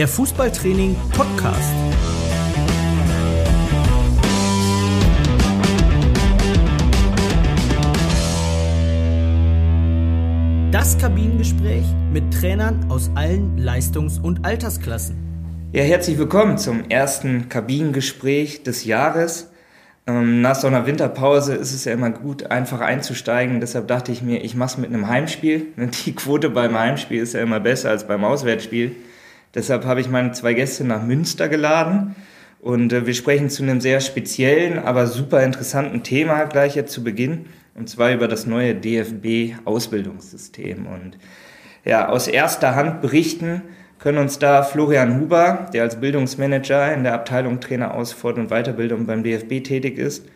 der Fußballtraining Podcast. Das Kabinengespräch mit Trainern aus allen Leistungs- und Altersklassen. Ja, herzlich willkommen zum ersten Kabinengespräch des Jahres. Ähm, nach so einer Winterpause ist es ja immer gut, einfach einzusteigen. Deshalb dachte ich mir, ich mache es mit einem Heimspiel. Die Quote beim Heimspiel ist ja immer besser als beim Auswärtsspiel. Deshalb habe ich meine zwei Gäste nach Münster geladen. Und äh, wir sprechen zu einem sehr speziellen, aber super interessanten Thema gleich jetzt zu Beginn. Und zwar über das neue DFB-Ausbildungssystem. Und ja, aus erster Hand berichten können uns da Florian Huber, der als Bildungsmanager in der Abteilung Trainer aus Fort- und Weiterbildung beim DFB tätig ist,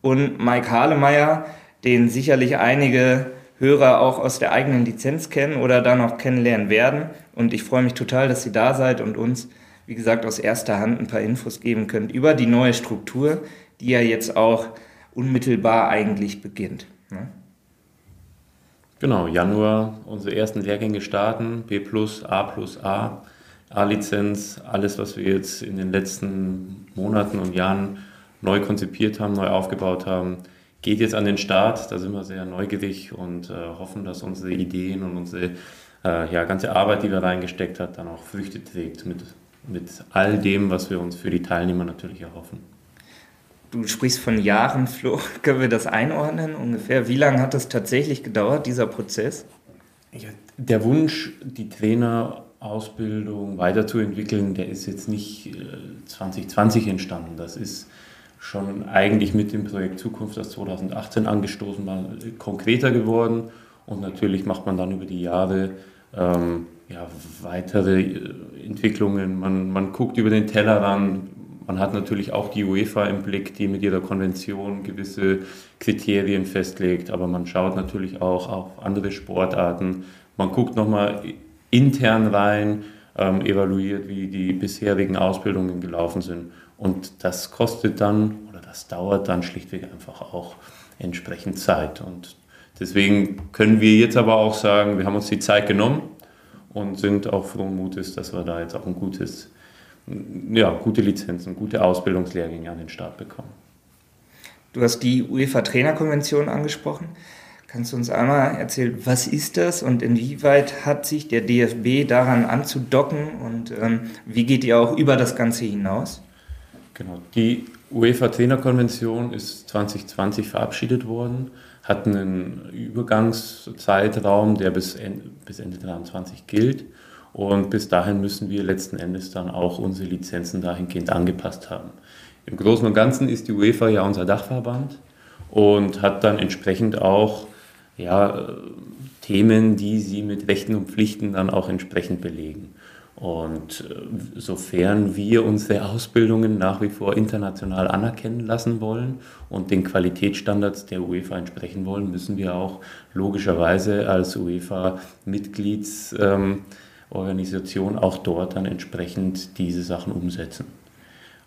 und Mike Hahlemeier, den sicherlich einige Hörer auch aus der eigenen Lizenz kennen oder da noch kennenlernen werden. Und ich freue mich total, dass Sie da seid und uns, wie gesagt, aus erster Hand ein paar Infos geben könnt über die neue Struktur, die ja jetzt auch unmittelbar eigentlich beginnt. Ne? Genau, Januar unsere ersten Lehrgänge starten, B A A, A-Lizenz, alles, was wir jetzt in den letzten Monaten und Jahren neu konzipiert haben, neu aufgebaut haben, geht jetzt an den Start. Da sind wir sehr neugierig und äh, hoffen, dass unsere Ideen und unsere äh, ja, ganze Arbeit, die wir reingesteckt haben, dann auch Früchte trägt mit, mit all dem, was wir uns für die Teilnehmer natürlich erhoffen. Du sprichst von Jahren, Flo. Können wir das einordnen ungefähr? Wie lange hat das tatsächlich gedauert, dieser Prozess? Ja, der Wunsch, die Trainerausbildung weiterzuentwickeln, der ist jetzt nicht 2020 äh, entstanden. Das ist schon eigentlich mit dem Projekt Zukunft, das 2018 angestoßen war, konkreter geworden. Und natürlich macht man dann über die Jahre ähm, ja, weitere äh, Entwicklungen. Man, man guckt über den Tellerrand, man hat natürlich auch die UEFA im Blick, die mit ihrer Konvention gewisse Kriterien festlegt, aber man schaut natürlich auch auf andere Sportarten. Man guckt nochmal intern rein, ähm, evaluiert, wie die bisherigen Ausbildungen gelaufen sind. Und das kostet dann oder das dauert dann schlichtweg einfach auch entsprechend Zeit. Und deswegen können wir jetzt aber auch sagen, wir haben uns die Zeit genommen und sind auch frohen Mutes, dass wir da jetzt auch ein gutes ja, gute Lizenzen, gute Ausbildungslehrgänge an den Start bekommen. Du hast die UEFA-Trainerkonvention angesprochen. Kannst du uns einmal erzählen, was ist das und inwieweit hat sich der DFB daran anzudocken und ähm, wie geht ihr auch über das Ganze hinaus? Genau, die UEFA-Trainerkonvention ist 2020 verabschiedet worden, hat einen Übergangszeitraum, der bis Ende, bis Ende 2023 gilt und bis dahin müssen wir letzten Endes dann auch unsere Lizenzen dahingehend angepasst haben. Im Großen und Ganzen ist die UEFA ja unser Dachverband und hat dann entsprechend auch ja, Themen, die sie mit Rechten und Pflichten dann auch entsprechend belegen. Und äh, sofern wir unsere Ausbildungen nach wie vor international anerkennen lassen wollen und den Qualitätsstandards der UEFA entsprechen wollen, müssen wir auch logischerweise als UEFA-Mitglieds ähm, auch dort dann entsprechend diese Sachen umsetzen.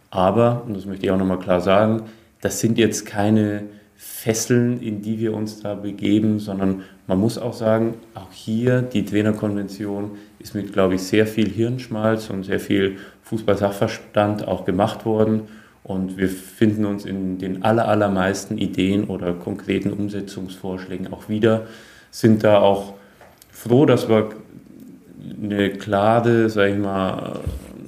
Aber, und das möchte ich auch nochmal klar sagen, das sind jetzt keine Fesseln, in die wir uns da begeben, sondern man muss auch sagen, auch hier die Trainerkonvention ist mit, glaube ich, sehr viel Hirnschmalz und sehr viel Fußballsachverstand auch gemacht worden. Und wir finden uns in den allermeisten Ideen oder konkreten Umsetzungsvorschlägen auch wieder, sind da auch froh, dass wir eine klare, sag ich mal,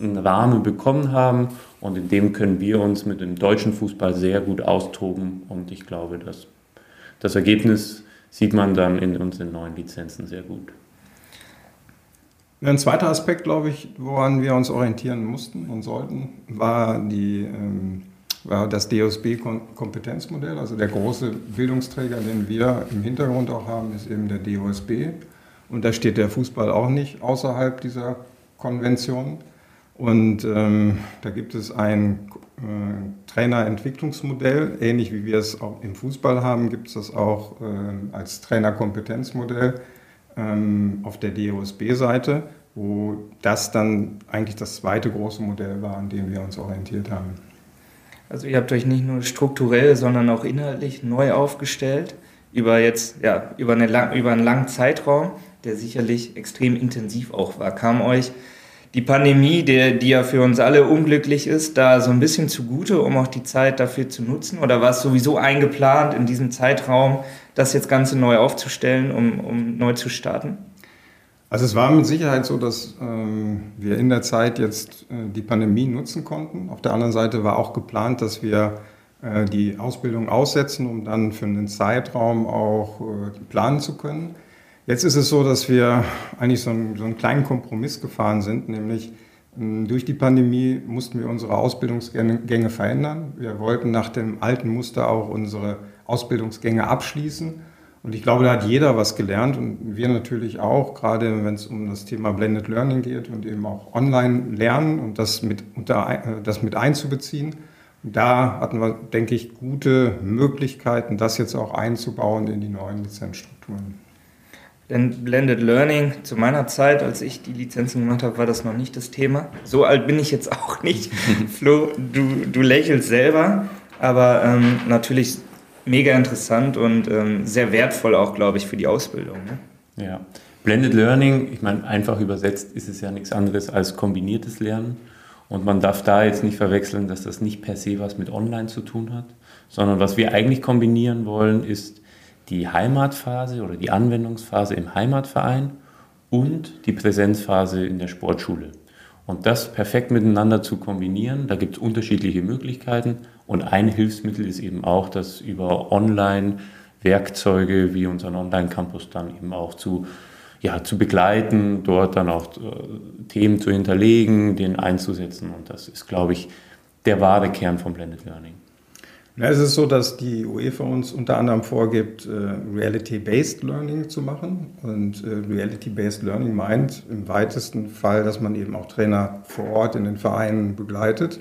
einen Rahmen bekommen haben und in dem können wir uns mit dem deutschen Fußball sehr gut austoben und ich glaube, dass das Ergebnis sieht man dann in unseren neuen Lizenzen sehr gut. Ein zweiter Aspekt, glaube ich, woran wir uns orientieren mussten und sollten, war, die, ähm, war das DOSB-Kompetenzmodell. Also der große Bildungsträger, den wir im Hintergrund auch haben, ist eben der DOSB. Und da steht der Fußball auch nicht außerhalb dieser Konvention. Und ähm, da gibt es ein äh, Trainerentwicklungsmodell, ähnlich wie wir es auch im Fußball haben, gibt es das auch äh, als Trainerkompetenzmodell ähm, auf der DOSB-Seite, wo das dann eigentlich das zweite große Modell war, an dem wir uns orientiert haben. Also ihr habt euch nicht nur strukturell, sondern auch inhaltlich neu aufgestellt über jetzt ja über, eine, über einen langen Zeitraum der sicherlich extrem intensiv auch war. Kam euch die Pandemie, die, die ja für uns alle unglücklich ist, da so ein bisschen zugute, um auch die Zeit dafür zu nutzen? Oder war es sowieso eingeplant, in diesem Zeitraum das jetzt Ganze neu aufzustellen, um, um neu zu starten? Also es war mit Sicherheit so, dass ähm, wir in der Zeit jetzt äh, die Pandemie nutzen konnten. Auf der anderen Seite war auch geplant, dass wir äh, die Ausbildung aussetzen, um dann für einen Zeitraum auch äh, planen zu können. Jetzt ist es so, dass wir eigentlich so einen, so einen kleinen Kompromiss gefahren sind, nämlich ähm, durch die Pandemie mussten wir unsere Ausbildungsgänge verändern. Wir wollten nach dem alten Muster auch unsere Ausbildungsgänge abschließen. Und ich glaube, da hat jeder was gelernt und wir natürlich auch, gerade wenn es um das Thema Blended Learning geht und eben auch online lernen und das mit, unter, das mit einzubeziehen. Da hatten wir, denke ich, gute Möglichkeiten, das jetzt auch einzubauen in die neuen Lizenzstrukturen. Denn Blended Learning, zu meiner Zeit, als ich die Lizenzen gemacht habe, war das noch nicht das Thema. So alt bin ich jetzt auch nicht. Flo, du, du lächelst selber, aber ähm, natürlich mega interessant und ähm, sehr wertvoll auch, glaube ich, für die Ausbildung. Ne? Ja. Blended Learning, ich meine, einfach übersetzt ist es ja nichts anderes als kombiniertes Lernen. Und man darf da jetzt nicht verwechseln, dass das nicht per se was mit Online zu tun hat, sondern was wir eigentlich kombinieren wollen, ist die Heimatphase oder die Anwendungsphase im Heimatverein und die Präsenzphase in der Sportschule. Und das perfekt miteinander zu kombinieren, da gibt es unterschiedliche Möglichkeiten. Und ein Hilfsmittel ist eben auch, das über Online-Werkzeuge wie unseren Online-Campus dann eben auch zu, ja, zu begleiten, dort dann auch äh, Themen zu hinterlegen, den einzusetzen. Und das ist, glaube ich, der wahre Kern von Blended Learning. Ja, es ist so, dass die UEFA uns unter anderem vorgibt, äh, Reality-Based Learning zu machen. Und äh, Reality-Based Learning meint im weitesten Fall, dass man eben auch Trainer vor Ort in den Vereinen begleitet.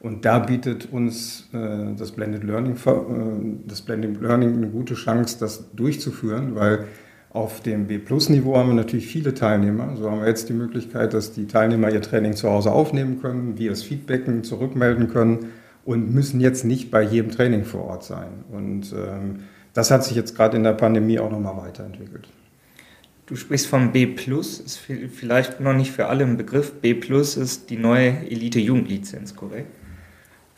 Und da bietet uns äh, das Blended Learning, das Blended Learning eine gute Chance, das durchzuführen, weil auf dem B-Plus-Niveau haben wir natürlich viele Teilnehmer. So haben wir jetzt die Möglichkeit, dass die Teilnehmer ihr Training zu Hause aufnehmen können, wir es feedbacken, zurückmelden können und müssen jetzt nicht bei jedem Training vor Ort sein. Und ähm, das hat sich jetzt gerade in der Pandemie auch nochmal weiterentwickelt. Du sprichst vom B+, ist vielleicht noch nicht für alle ein Begriff. B+, ist die neue Elite-Jugendlizenz, korrekt?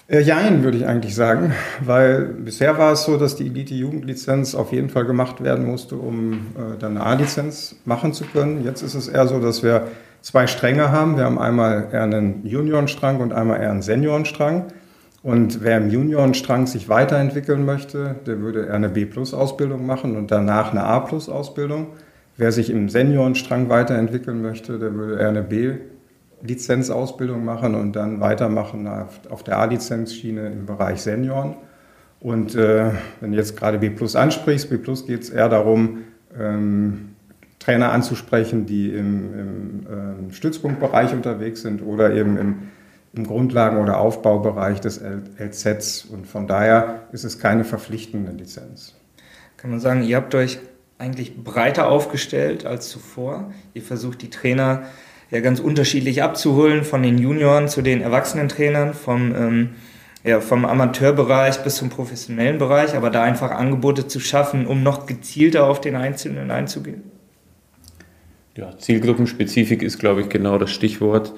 Äh, jein, würde ich eigentlich sagen, weil bisher war es so, dass die Elite-Jugendlizenz auf jeden Fall gemacht werden musste, um äh, dann eine A-Lizenz machen zu können. Jetzt ist es eher so, dass wir zwei Stränge haben. Wir haben einmal eher einen Juniorenstrang und einmal eher einen Seniorenstrang. Und wer im Juniorenstrang sich weiterentwickeln möchte, der würde eher eine B-Plus-Ausbildung machen und danach eine A-Plus-Ausbildung. Wer sich im Seniorenstrang weiterentwickeln möchte, der würde eher eine B-Lizenzausbildung machen und dann weitermachen auf der A-Lizenzschiene im Bereich Senioren. Und äh, wenn du jetzt gerade B Plus ansprichst, B Plus geht es eher darum, ähm, Trainer anzusprechen, die im, im äh, Stützpunktbereich unterwegs sind oder eben im im Grundlagen- oder Aufbaubereich des LZs. Und von daher ist es keine verpflichtende Lizenz. Kann man sagen, ihr habt euch eigentlich breiter aufgestellt als zuvor. Ihr versucht die Trainer ja ganz unterschiedlich abzuholen, von den Junioren zu den Erwachsenentrainern, vom, ähm, ja, vom Amateurbereich bis zum professionellen Bereich, aber da einfach Angebote zu schaffen, um noch gezielter auf den Einzelnen einzugehen. Ja, Zielgruppenspezifik ist, glaube ich, genau das Stichwort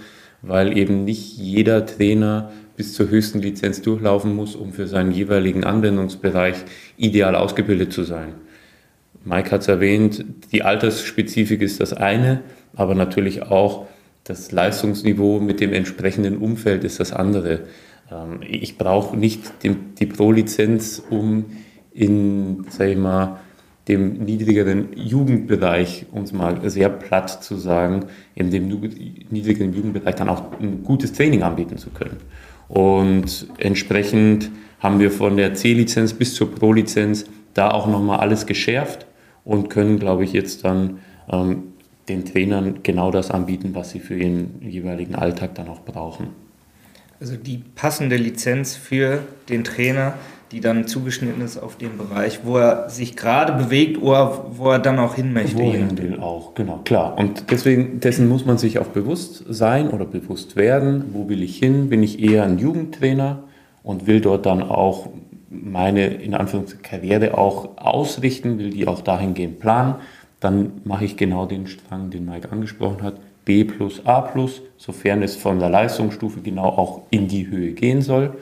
weil eben nicht jeder Trainer bis zur höchsten Lizenz durchlaufen muss, um für seinen jeweiligen Anwendungsbereich ideal ausgebildet zu sein. Mike hat es erwähnt, die Altersspezifik ist das eine, aber natürlich auch das Leistungsniveau mit dem entsprechenden Umfeld ist das andere. Ähm, ich brauche nicht die Pro-Lizenz, um in, sag ich mal, dem niedrigeren Jugendbereich, um es mal sehr platt zu sagen, in dem niedrigeren Jugendbereich dann auch ein gutes Training anbieten zu können. Und entsprechend haben wir von der C-Lizenz bis zur Pro-Lizenz da auch nochmal alles geschärft und können, glaube ich, jetzt dann ähm, den Trainern genau das anbieten, was sie für ihren jeweiligen Alltag dann auch brauchen. Also die passende Lizenz für den Trainer, die dann zugeschnitten ist auf den Bereich, wo er sich gerade bewegt oder wo er dann auch hin möchte. Wohin will auch, genau, klar. Und deswegen, dessen muss man sich auch bewusst sein oder bewusst werden. Wo will ich hin? Bin ich eher ein Jugendtrainer und will dort dann auch meine, in Anführungszeichen, Karriere auch ausrichten, will die auch dahingehend planen, dann mache ich genau den Strang, den Mike angesprochen hat. B plus A plus, sofern es von der Leistungsstufe genau auch in die Höhe gehen soll.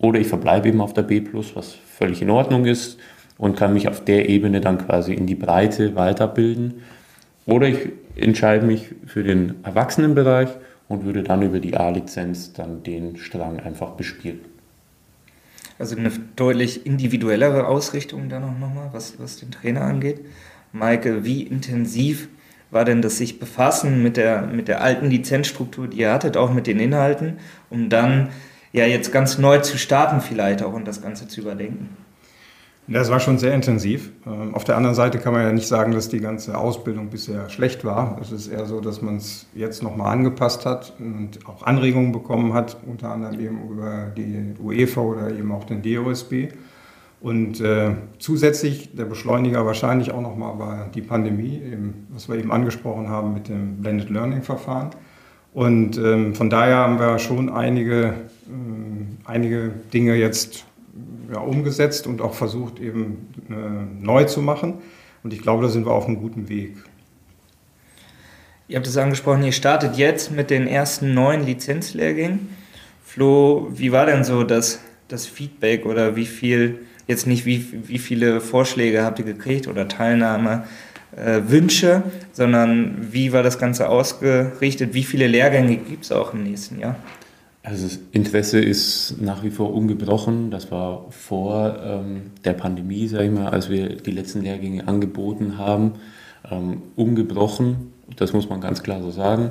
Oder ich verbleibe eben auf der B was völlig in Ordnung ist und kann mich auf der Ebene dann quasi in die Breite weiterbilden. Oder ich entscheide mich für den Erwachsenenbereich und würde dann über die A-Lizenz dann den Strang einfach bespielen. Also eine deutlich individuellere Ausrichtung dann auch nochmal, was, was den Trainer angeht. Maike, wie intensiv war denn das sich befassen mit der, mit der alten Lizenzstruktur, die ihr hattet, auch mit den Inhalten, um dann ja jetzt ganz neu zu starten vielleicht auch und das Ganze zu überdenken? Das war schon sehr intensiv. Ähm, auf der anderen Seite kann man ja nicht sagen, dass die ganze Ausbildung bisher schlecht war. Es ist eher so, dass man es jetzt nochmal angepasst hat und auch Anregungen bekommen hat, unter anderem eben über die UEFA oder eben auch den DOSB. Und äh, zusätzlich der Beschleuniger wahrscheinlich auch nochmal war die Pandemie, eben, was wir eben angesprochen haben mit dem Blended Learning Verfahren. Und ähm, von daher haben wir schon einige, einige Dinge jetzt ja, umgesetzt und auch versucht eben äh, neu zu machen. Und ich glaube, da sind wir auf einem guten Weg. Ihr habt es angesprochen, ihr startet jetzt mit den ersten neuen Lizenzlehrgängen. Flo, wie war denn so das, das Feedback oder wie viel, jetzt nicht wie, wie viele Vorschläge habt ihr gekriegt oder Teilnahme, äh, Wünsche, sondern wie war das Ganze ausgerichtet? Wie viele Lehrgänge gibt es auch im nächsten Jahr? Also das Interesse ist nach wie vor ungebrochen. Das war vor ähm, der Pandemie, sage ich mal, als wir die letzten Lehrgänge angeboten haben, ähm, ungebrochen. Das muss man ganz klar so sagen.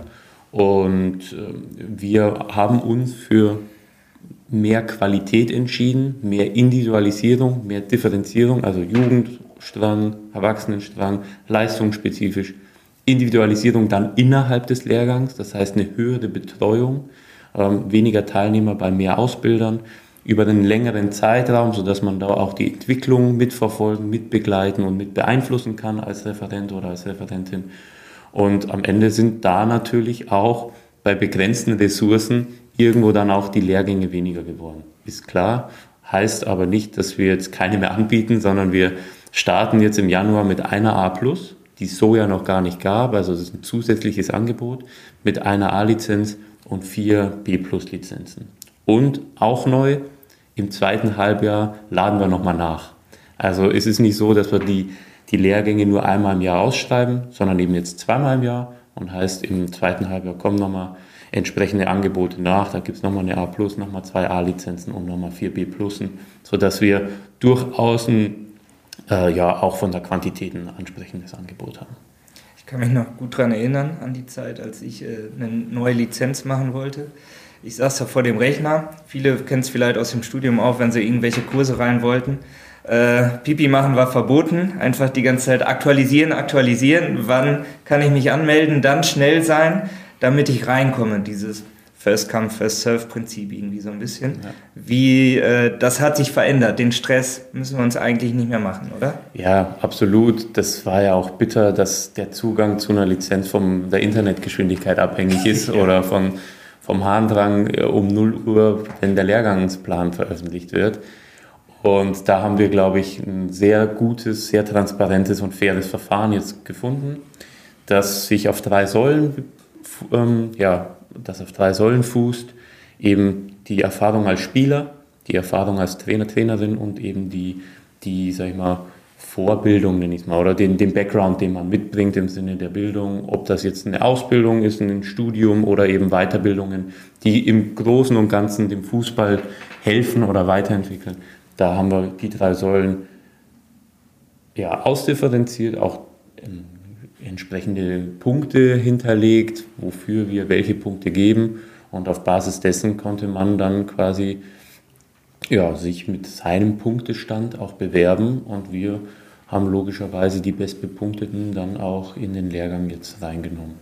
Und ähm, wir haben uns für mehr Qualität entschieden, mehr Individualisierung, mehr Differenzierung, also Jugendstrang, Erwachsenenstrang, leistungsspezifisch. Individualisierung dann innerhalb des Lehrgangs, das heißt eine höhere Betreuung weniger Teilnehmer bei mehr Ausbildern über einen längeren Zeitraum, sodass man da auch die Entwicklung mitverfolgen, mitbegleiten und mit beeinflussen kann als Referent oder als Referentin. Und am Ende sind da natürlich auch bei begrenzten Ressourcen irgendwo dann auch die Lehrgänge weniger geworden. Ist klar, heißt aber nicht, dass wir jetzt keine mehr anbieten, sondern wir starten jetzt im Januar mit einer A+, die es so ja noch gar nicht gab, also es ist ein zusätzliches Angebot mit einer A-Lizenz und vier B-Plus-Lizenzen. Und auch neu, im zweiten Halbjahr laden wir nochmal nach. Also es ist nicht so, dass wir die, die Lehrgänge nur einmal im Jahr ausschreiben, sondern eben jetzt zweimal im Jahr und heißt, im zweiten Halbjahr kommen nochmal entsprechende Angebote nach. Da gibt es nochmal eine A+, nochmal zwei A-Lizenzen und nochmal vier B+, sodass wir durchaus ein, äh, ja, auch von der Quantität ein ansprechendes Angebot haben kann mich noch gut daran erinnern, an die Zeit, als ich äh, eine neue Lizenz machen wollte. Ich saß da vor dem Rechner. Viele kennen es vielleicht aus dem Studium auch, wenn sie irgendwelche Kurse rein wollten. Äh, Pipi machen war verboten. Einfach die ganze Zeit aktualisieren, aktualisieren. Wann kann ich mich anmelden? Dann schnell sein, damit ich reinkomme. Dieses First Come, First Serve Prinzip irgendwie so ein bisschen. Ja. Wie, äh, das hat sich verändert. Den Stress müssen wir uns eigentlich nicht mehr machen, oder? Ja, absolut. Das war ja auch bitter, dass der Zugang zu einer Lizenz von der Internetgeschwindigkeit abhängig ist ja. oder von, vom Harndrang äh, um 0 Uhr, wenn der Lehrgangsplan veröffentlicht wird. Und da haben wir, glaube ich, ein sehr gutes, sehr transparentes und faires Verfahren jetzt gefunden, das sich auf drei Säulen ähm, ja, das auf drei Säulen fußt, eben die Erfahrung als Spieler, die Erfahrung als Trainer, Trainerin und eben die, die sag ich mal, Vorbildung, nenne ich es mal, oder den, den Background, den man mitbringt im Sinne der Bildung, ob das jetzt eine Ausbildung ist, ein Studium oder eben Weiterbildungen, die im Großen und Ganzen dem Fußball helfen oder weiterentwickeln. Da haben wir die drei Säulen ja, ausdifferenziert, auch entsprechende Punkte hinterlegt, wofür wir welche Punkte geben. Und auf Basis dessen konnte man dann quasi ja, sich mit seinem Punktestand auch bewerben. Und wir haben logischerweise die bestbepunkteten dann auch in den Lehrgang jetzt reingenommen.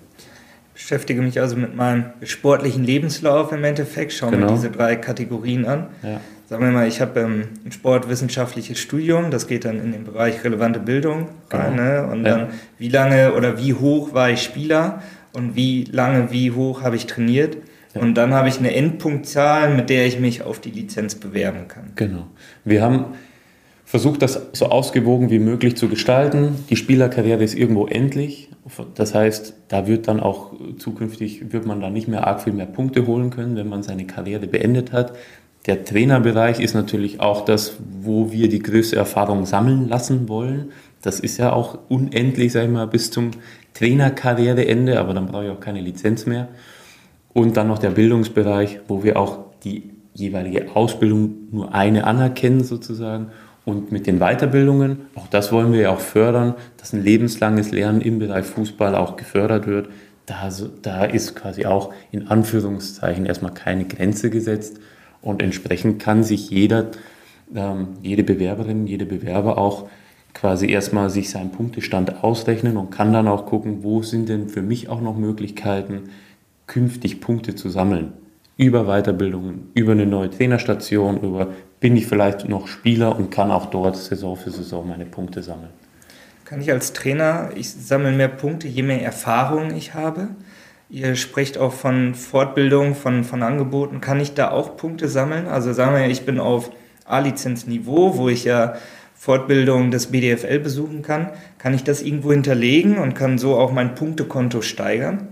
Ich beschäftige mich also mit meinem sportlichen Lebenslauf im Endeffekt, schaue genau. mir diese drei Kategorien an. Ja sagen wir mal, ich habe ähm, ein sportwissenschaftliches Studium, das geht dann in den Bereich relevante Bildung rein, genau. ne? und ja. dann wie lange oder wie hoch war ich Spieler und wie lange, wie hoch habe ich trainiert. Ja. Und dann habe ich eine Endpunktzahl, mit der ich mich auf die Lizenz bewerben kann. Genau. Wir haben versucht das so ausgewogen wie möglich zu gestalten. Die Spielerkarriere ist irgendwo endlich. Das heißt, da wird dann auch zukünftig, wird man da nicht mehr arg viel mehr Punkte holen können, wenn man seine Karriere beendet hat. Der Trainerbereich ist natürlich auch das, wo wir die größte Erfahrung sammeln lassen wollen. Das ist ja auch unendlich, sag ich mal, bis zum Trainerkarriereende, aber dann brauche ich auch keine Lizenz mehr. Und dann noch der Bildungsbereich, wo wir auch die jeweilige Ausbildung nur eine anerkennen sozusagen und mit den Weiterbildungen, auch das wollen wir ja auch fördern, dass ein lebenslanges Lernen im Bereich Fußball auch gefördert wird. Da, da ist quasi auch in Anführungszeichen erstmal keine Grenze gesetzt und entsprechend kann sich jeder, ähm, jede Bewerberin, jede Bewerber auch quasi erstmal sich seinen Punktestand ausrechnen und kann dann auch gucken, wo sind denn für mich auch noch Möglichkeiten, künftig Punkte zu sammeln über Weiterbildungen, über eine neue Trainerstation, über bin ich vielleicht noch Spieler und kann auch dort Saison für Saison meine Punkte sammeln. Kann ich als Trainer, ich sammle mehr Punkte, je mehr Erfahrung ich habe. Ihr sprecht auch von Fortbildung, von, von Angeboten. Kann ich da auch Punkte sammeln? Also sagen wir, ich bin auf A-Lizenz-Niveau, wo ich ja Fortbildung des BDFL besuchen kann. Kann ich das irgendwo hinterlegen und kann so auch mein Punktekonto steigern?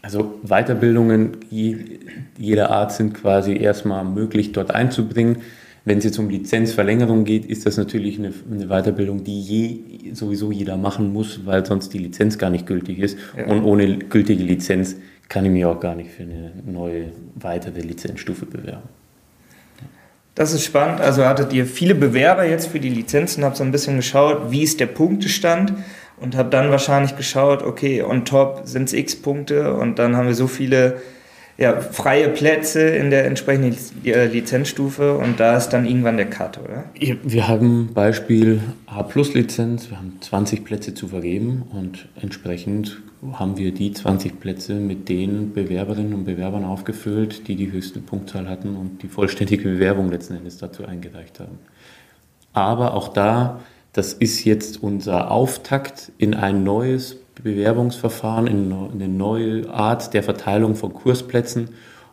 Also Weiterbildungen jeder Art sind quasi erstmal möglich dort einzubringen. Wenn es jetzt um Lizenzverlängerung geht, ist das natürlich eine, eine, Weiterbildung, die je, sowieso jeder machen muss, weil sonst die Lizenz gar nicht gültig ist. Ja. Und ohne gültige Lizenz kann ich mich auch gar nicht für eine neue weitere Lizenzstufe bewerben. Das ist spannend. Also hattet ihr viele Bewerber jetzt für die Lizenzen, habt so ein bisschen geschaut, wie ist der Punktestand und habe dann wahrscheinlich geschaut, okay, on top sind es x Punkte und dann haben wir so viele ja, freie Plätze in der entsprechenden äh, Lizenzstufe und da ist dann irgendwann der Cut, oder? Wir haben Beispiel A-Plus-Lizenz, wir haben 20 Plätze zu vergeben und entsprechend haben wir die 20 Plätze mit den Bewerberinnen und Bewerbern aufgefüllt, die die höchste Punktzahl hatten und die vollständige Bewerbung letzten Endes dazu eingereicht haben. Aber auch da das ist jetzt unser Auftakt in ein neues Bewerbungsverfahren, in eine neue Art der Verteilung von Kursplätzen.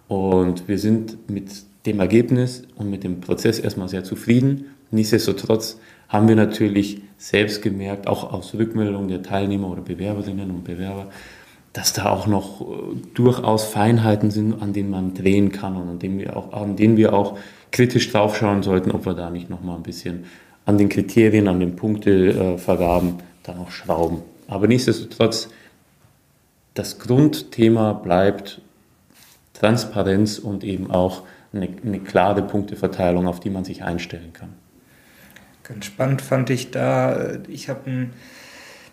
Und wir sind mit dem Ergebnis und mit dem Prozess erstmal sehr zufrieden. Nichtsdestotrotz haben wir natürlich selbst gemerkt, auch aus Rückmeldungen der Teilnehmer oder Bewerberinnen und Bewerber, dass da auch noch äh, durchaus Feinheiten sind, an denen man drehen kann und an denen wir auch, an denen wir auch kritisch draufschauen sollten, ob wir da nicht noch mal ein bisschen an den Kriterien, an den Punktevergaben dann auch schrauben. Aber nichtsdestotrotz, das Grundthema bleibt Transparenz und eben auch eine, eine klare Punkteverteilung, auf die man sich einstellen kann. Ganz spannend fand ich da, ich habe einen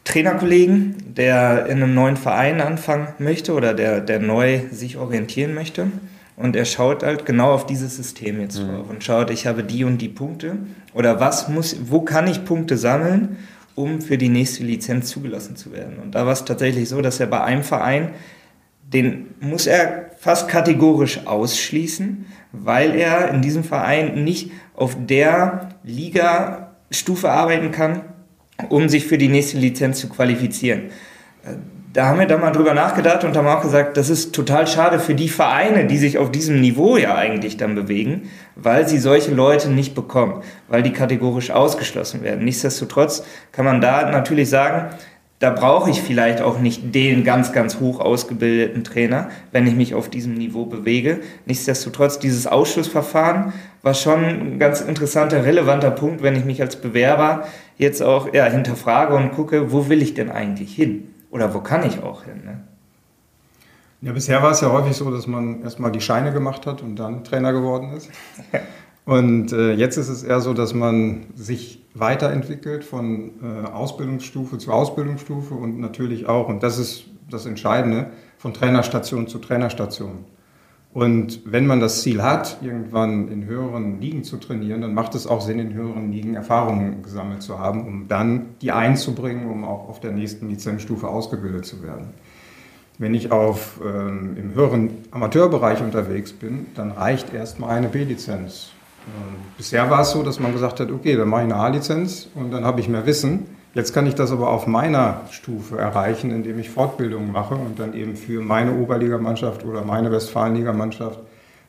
Trainerkollegen, der in einem neuen Verein anfangen möchte oder der, der neu sich orientieren möchte. Und er schaut halt genau auf dieses System jetzt mhm. drauf und schaut, ich habe die und die Punkte oder was muss, wo kann ich Punkte sammeln, um für die nächste Lizenz zugelassen zu werden. Und da war es tatsächlich so, dass er bei einem Verein, den muss er fast kategorisch ausschließen, weil er in diesem Verein nicht auf der Liga-Stufe arbeiten kann, um sich für die nächste Lizenz zu qualifizieren da haben wir dann mal drüber nachgedacht und haben auch gesagt, das ist total schade für die Vereine, die sich auf diesem Niveau ja eigentlich dann bewegen, weil sie solche Leute nicht bekommen, weil die kategorisch ausgeschlossen werden. Nichtsdestotrotz kann man da natürlich sagen, da brauche ich vielleicht auch nicht den ganz, ganz hoch ausgebildeten Trainer, wenn ich mich auf diesem Niveau bewege. Nichtsdestotrotz, dieses Ausschlussverfahren war schon ein ganz interessanter, relevanter Punkt, wenn ich mich als Bewerber jetzt auch ja, hinterfrage und gucke, wo will ich denn eigentlich hin? Oder wo kann ich auch hin? Ne? Ja, bisher war es ja häufig so, dass man erstmal die Scheine gemacht hat und dann Trainer geworden ist. Und äh, jetzt ist es eher so, dass man sich weiterentwickelt von äh, Ausbildungsstufe zu Ausbildungsstufe und natürlich auch, und das ist das Entscheidende, von Trainerstation zu Trainerstation. Und wenn man das Ziel hat, irgendwann in höheren Ligen zu trainieren, dann macht es auch Sinn, in höheren Ligen Erfahrungen gesammelt zu haben, um dann die einzubringen, um auch auf der nächsten Lizenzstufe ausgebildet zu werden. Wenn ich auf, ähm, im höheren Amateurbereich unterwegs bin, dann reicht erstmal eine B-Lizenz. Ähm, bisher war es so, dass man gesagt hat, okay, dann mache ich eine A-Lizenz und dann habe ich mehr Wissen Jetzt kann ich das aber auf meiner Stufe erreichen, indem ich Fortbildungen mache und dann eben für meine Oberligamannschaft oder meine Westfalenligamannschaft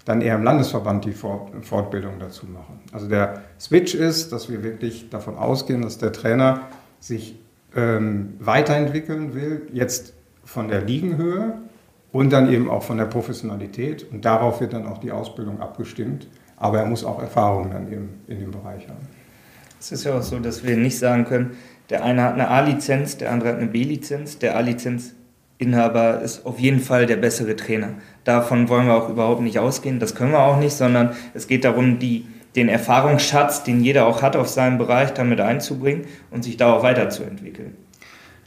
dann eher im Landesverband die Fortbildung dazu machen. Also der Switch ist, dass wir wirklich davon ausgehen, dass der Trainer sich ähm, weiterentwickeln will, jetzt von der Liegenhöhe und dann eben auch von der Professionalität. Und darauf wird dann auch die Ausbildung abgestimmt. Aber er muss auch Erfahrung dann eben in dem Bereich haben. Es ist ja auch so, dass wir nicht sagen können, der eine hat eine A-Lizenz, der andere hat eine B-Lizenz. Der A-Lizenzinhaber ist auf jeden Fall der bessere Trainer. Davon wollen wir auch überhaupt nicht ausgehen. Das können wir auch nicht, sondern es geht darum, die, den Erfahrungsschatz, den jeder auch hat auf seinem Bereich, damit einzubringen und sich da auch weiterzuentwickeln.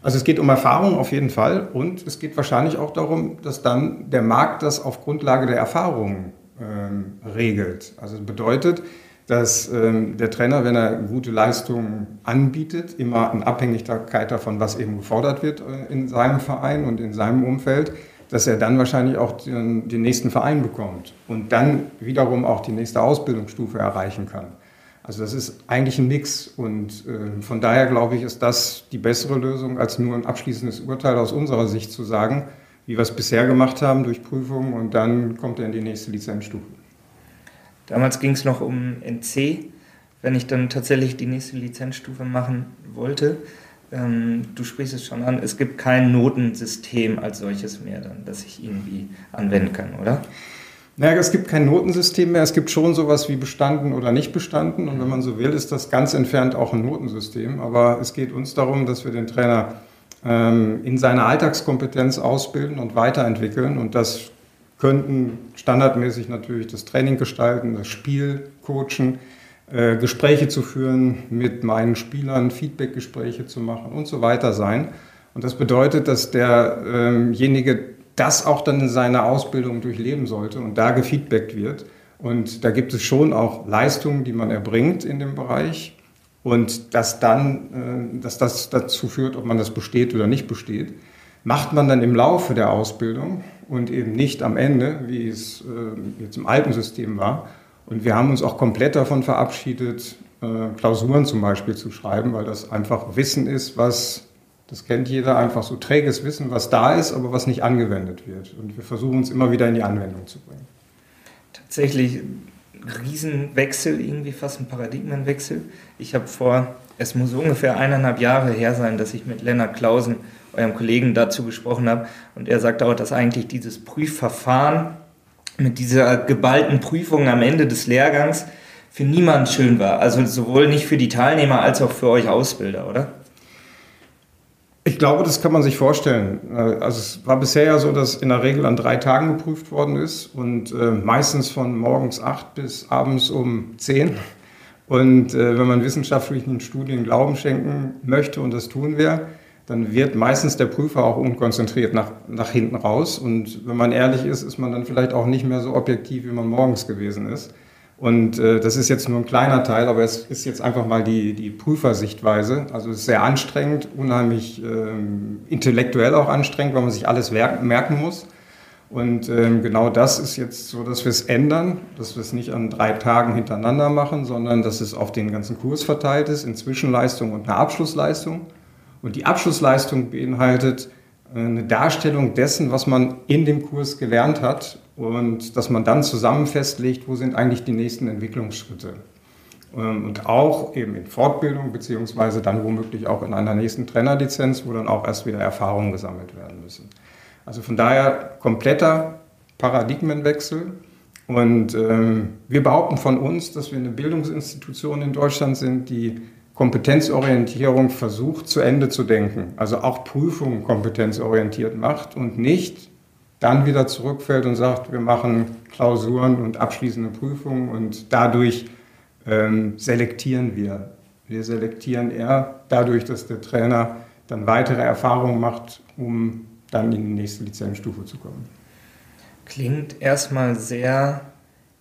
Also es geht um Erfahrung auf jeden Fall und es geht wahrscheinlich auch darum, dass dann der Markt das auf Grundlage der Erfahrungen ähm, regelt. Also bedeutet, dass ähm, der Trainer, wenn er gute Leistungen anbietet, immer in Abhängigkeit davon, was eben gefordert wird äh, in seinem Verein und in seinem Umfeld, dass er dann wahrscheinlich auch den, den nächsten Verein bekommt und dann wiederum auch die nächste Ausbildungsstufe erreichen kann. Also das ist eigentlich ein Mix und äh, von daher glaube ich, ist das die bessere Lösung, als nur ein abschließendes Urteil aus unserer Sicht zu sagen, wie wir es bisher gemacht haben durch Prüfungen und dann kommt er in die nächste Lizenzstufe. Damals ging es noch um NC, wenn ich dann tatsächlich die nächste Lizenzstufe machen wollte. Ähm, du sprichst es schon an, es gibt kein Notensystem als solches mehr, dann, das ich irgendwie anwenden kann, oder? Naja, es gibt kein Notensystem mehr. Es gibt schon sowas wie bestanden oder nicht bestanden. Und wenn man so will, ist das ganz entfernt auch ein Notensystem. Aber es geht uns darum, dass wir den Trainer ähm, in seiner Alltagskompetenz ausbilden und weiterentwickeln. Und das könnten standardmäßig natürlich das Training gestalten, das Spiel coachen, äh, Gespräche zu führen mit meinen Spielern, Feedbackgespräche zu machen und so weiter sein. Und das bedeutet, dass derjenige das auch dann in seiner Ausbildung durchleben sollte und da gefeedbackt wird. Und da gibt es schon auch Leistungen, die man erbringt in dem Bereich und dass dann, äh, dass das dazu führt, ob man das besteht oder nicht besteht, macht man dann im Laufe der Ausbildung und eben nicht am Ende, wie es äh, jetzt im alten System war. Und wir haben uns auch komplett davon verabschiedet, äh, Klausuren zum Beispiel zu schreiben, weil das einfach Wissen ist, was das kennt jeder, einfach so träges Wissen, was da ist, aber was nicht angewendet wird. Und wir versuchen uns immer wieder in die Anwendung zu bringen. Tatsächlich ein Riesenwechsel, irgendwie fast ein Paradigmenwechsel. Ich habe vor, es muss ungefähr eineinhalb Jahre her sein, dass ich mit Lennart Klausen, eurem Kollegen, dazu gesprochen habe. Und er sagte auch, dass eigentlich dieses Prüfverfahren mit dieser geballten Prüfung am Ende des Lehrgangs für niemanden schön war. Also sowohl nicht für die Teilnehmer als auch für euch Ausbilder, oder? Ich glaube, das kann man sich vorstellen. Also es war bisher ja so, dass in der Regel an drei Tagen geprüft worden ist und äh, meistens von morgens acht bis abends um zehn. Und äh, wenn man wissenschaftlichen Studien Glauben schenken möchte, und das tun wir, dann wird meistens der Prüfer auch unkonzentriert nach, nach hinten raus. Und wenn man ehrlich ist, ist man dann vielleicht auch nicht mehr so objektiv, wie man morgens gewesen ist. Und äh, das ist jetzt nur ein kleiner Teil, aber es ist jetzt einfach mal die, die Prüfersichtweise. Also es ist sehr anstrengend, unheimlich ähm, intellektuell auch anstrengend, weil man sich alles merken muss. Und ähm, genau das ist jetzt so, dass wir es ändern, dass wir es nicht an drei Tagen hintereinander machen, sondern dass es auf den ganzen Kurs verteilt ist, in Zwischenleistung und eine Abschlussleistung. Und die Abschlussleistung beinhaltet äh, eine Darstellung dessen, was man in dem Kurs gelernt hat und dass man dann zusammen festlegt, wo sind eigentlich die nächsten Entwicklungsschritte. Ähm, und auch eben in Fortbildung, beziehungsweise dann womöglich auch in einer nächsten Trainerlizenz, wo dann auch erst wieder Erfahrungen gesammelt werden müssen. Also von daher kompletter Paradigmenwechsel. Und ähm, wir behaupten von uns, dass wir eine Bildungsinstitution in Deutschland sind, die Kompetenzorientierung versucht zu Ende zu denken. Also auch Prüfungen kompetenzorientiert macht und nicht dann wieder zurückfällt und sagt, wir machen Klausuren und abschließende Prüfungen und dadurch ähm, selektieren wir. Wir selektieren eher dadurch, dass der Trainer dann weitere Erfahrungen macht, um dann in die nächste Lizenzstufe zu kommen. Klingt erstmal sehr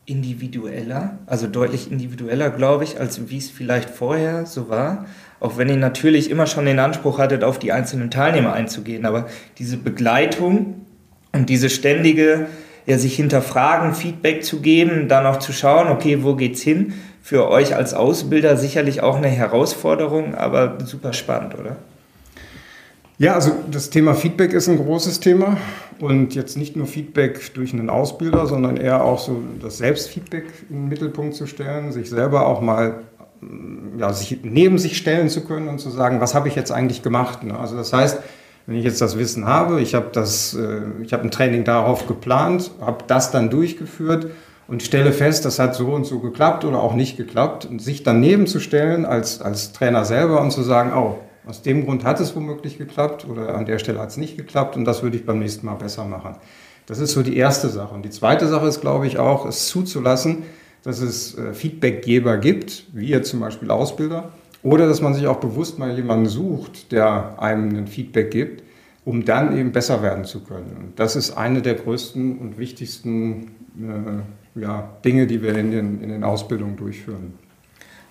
individueller, also deutlich individueller, glaube ich, als wie es vielleicht vorher so war. Auch wenn ihr natürlich immer schon den Anspruch hattet, auf die einzelnen Teilnehmer einzugehen. Aber diese Begleitung und diese ständige, ja, sich hinterfragen, Feedback zu geben, dann auch zu schauen, okay, wo geht's hin? Für euch als Ausbilder sicherlich auch eine Herausforderung, aber super spannend, oder? Ja, also das Thema Feedback ist ein großes Thema und jetzt nicht nur Feedback durch einen Ausbilder, sondern eher auch so das Selbstfeedback in den Mittelpunkt zu stellen, sich selber auch mal ja, sich neben sich stellen zu können und zu sagen, was habe ich jetzt eigentlich gemacht? Ne? Also das heißt, wenn ich jetzt das Wissen habe, ich habe das, äh, ich habe ein Training darauf geplant, habe das dann durchgeführt und stelle fest, das hat so und so geklappt oder auch nicht geklappt, und sich daneben zu stellen als, als Trainer selber und zu sagen, oh, aus dem Grund hat es womöglich geklappt oder an der Stelle hat es nicht geklappt und das würde ich beim nächsten Mal besser machen. Das ist so die erste Sache. Und die zweite Sache ist, glaube ich, auch, es zuzulassen, dass es äh, Feedbackgeber gibt, wie jetzt zum Beispiel Ausbilder, oder dass man sich auch bewusst mal jemanden sucht, der einem ein Feedback gibt, um dann eben besser werden zu können. Und das ist eine der größten und wichtigsten äh, ja, Dinge, die wir in den, in den Ausbildungen durchführen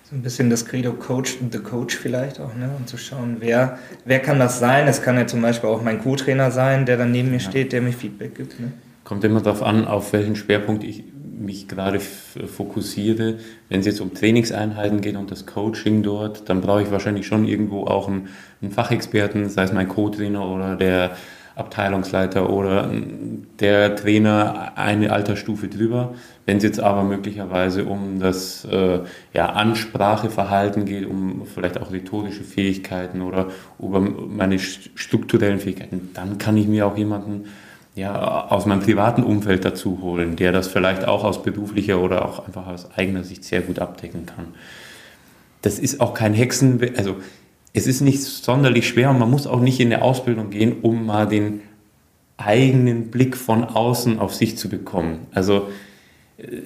so ein bisschen das Credo Coach the Coach vielleicht auch, ne? Und zu schauen, wer, wer kann das sein? Es kann ja zum Beispiel auch mein Co-Trainer sein, der dann neben mir steht, der mir Feedback gibt. Ne? Kommt immer darauf an, auf welchen Schwerpunkt ich mich gerade fokussiere. Wenn es jetzt um Trainingseinheiten geht und das Coaching dort, dann brauche ich wahrscheinlich schon irgendwo auch einen, einen Fachexperten, sei es mein Co-Trainer oder der Abteilungsleiter oder der Trainer eine Altersstufe drüber. Wenn es jetzt aber möglicherweise um das äh, ja, Anspracheverhalten geht, um vielleicht auch rhetorische Fähigkeiten oder über meine strukturellen Fähigkeiten, dann kann ich mir auch jemanden ja, aus meinem privaten Umfeld dazu holen, der das vielleicht auch aus beruflicher oder auch einfach aus eigener Sicht sehr gut abdecken kann. Das ist auch kein Hexen, also es ist nicht sonderlich schwer und man muss auch nicht in der Ausbildung gehen, um mal den eigenen Blick von außen auf sich zu bekommen. Also äh,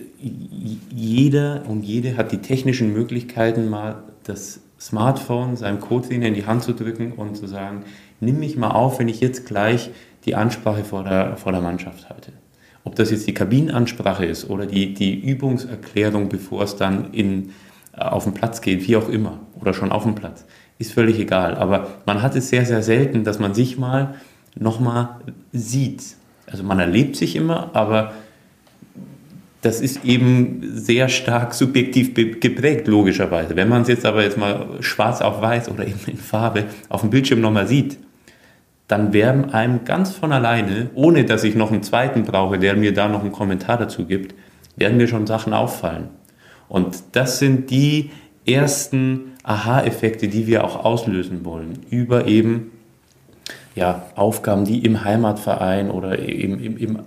jeder und jede hat die technischen Möglichkeiten, mal das Smartphone seinem Co-Trainer in die Hand zu drücken und zu sagen, nimm mich mal auf, wenn ich jetzt gleich die Ansprache vor der, vor der Mannschaft halte. Ob das jetzt die Kabinenansprache ist oder die, die Übungserklärung, bevor es dann in, äh, auf den Platz geht, wie auch immer, oder schon auf dem Platz ist völlig egal. Aber man hat es sehr, sehr selten, dass man sich mal nochmal sieht. Also man erlebt sich immer, aber das ist eben sehr stark subjektiv geprägt, logischerweise. Wenn man es jetzt aber jetzt mal schwarz auf weiß oder eben in Farbe auf dem Bildschirm nochmal sieht, dann werden einem ganz von alleine, ohne dass ich noch einen zweiten brauche, der mir da noch einen Kommentar dazu gibt, werden mir schon Sachen auffallen. Und das sind die ersten Aha-Effekte, die wir auch auslösen wollen, über eben ja, Aufgaben, die im Heimatverein oder im, im, im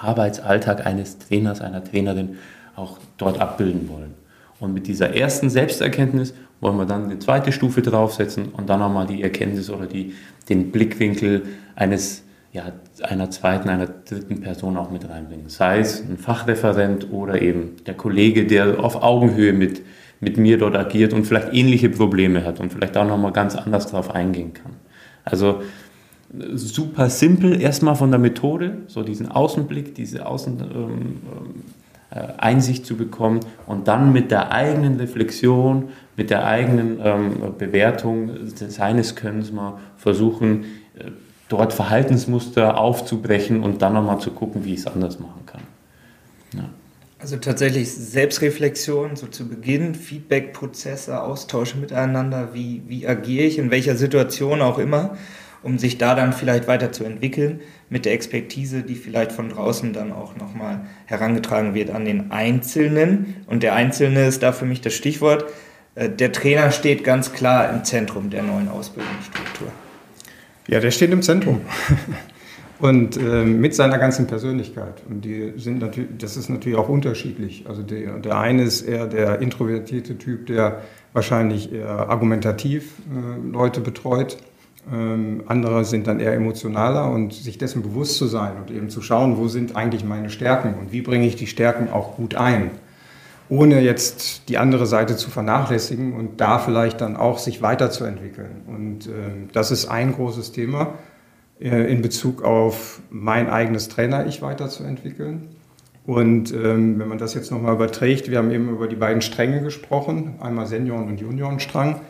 Arbeitsalltag eines Trainers, einer Trainerin auch dort abbilden wollen. Und mit dieser ersten Selbsterkenntnis wollen wir dann eine zweite Stufe draufsetzen und dann nochmal die Erkenntnis oder die, den Blickwinkel eines, ja, einer zweiten, einer dritten Person auch mit reinbringen. Sei es ein Fachreferent oder eben der Kollege, der auf Augenhöhe mit, mit mir dort agiert und vielleicht ähnliche Probleme hat und vielleicht auch nochmal ganz anders darauf eingehen kann. Also super simpel erstmal von der Methode, so diesen Außenblick, diese Außeneinsicht ähm, äh, zu bekommen und dann mit der eigenen Reflexion, mit der eigenen ähm, Bewertung seines Könnens mal versuchen, äh, dort Verhaltensmuster aufzubrechen und dann nochmal zu gucken, wie ich es anders machen kann. Also tatsächlich Selbstreflexion, so zu Beginn, Feedback-Prozesse, Austausche miteinander, wie, wie agiere ich, in welcher Situation auch immer, um sich da dann vielleicht weiterzuentwickeln mit der Expertise, die vielleicht von draußen dann auch nochmal herangetragen wird an den Einzelnen. Und der Einzelne ist da für mich das Stichwort. Äh, der Trainer steht ganz klar im Zentrum der neuen Ausbildungsstruktur. Ja, der steht im Zentrum. Und äh, mit seiner ganzen Persönlichkeit. Und die sind natürlich, das ist natürlich auch unterschiedlich. Also der, der eine ist eher der introvertierte Typ, der wahrscheinlich eher argumentativ äh, Leute betreut. Ähm, andere sind dann eher emotionaler und sich dessen bewusst zu sein und eben zu schauen, wo sind eigentlich meine Stärken und wie bringe ich die Stärken auch gut ein, ohne jetzt die andere Seite zu vernachlässigen und da vielleicht dann auch sich weiterzuentwickeln. Und äh, das ist ein großes Thema. Äh, in Bezug auf mein eigenes Trainer-Ich weiterzuentwickeln. Und ähm, wenn man das jetzt nochmal überträgt, wir haben eben über die beiden Stränge gesprochen, einmal Senioren- und Juniorenstrang,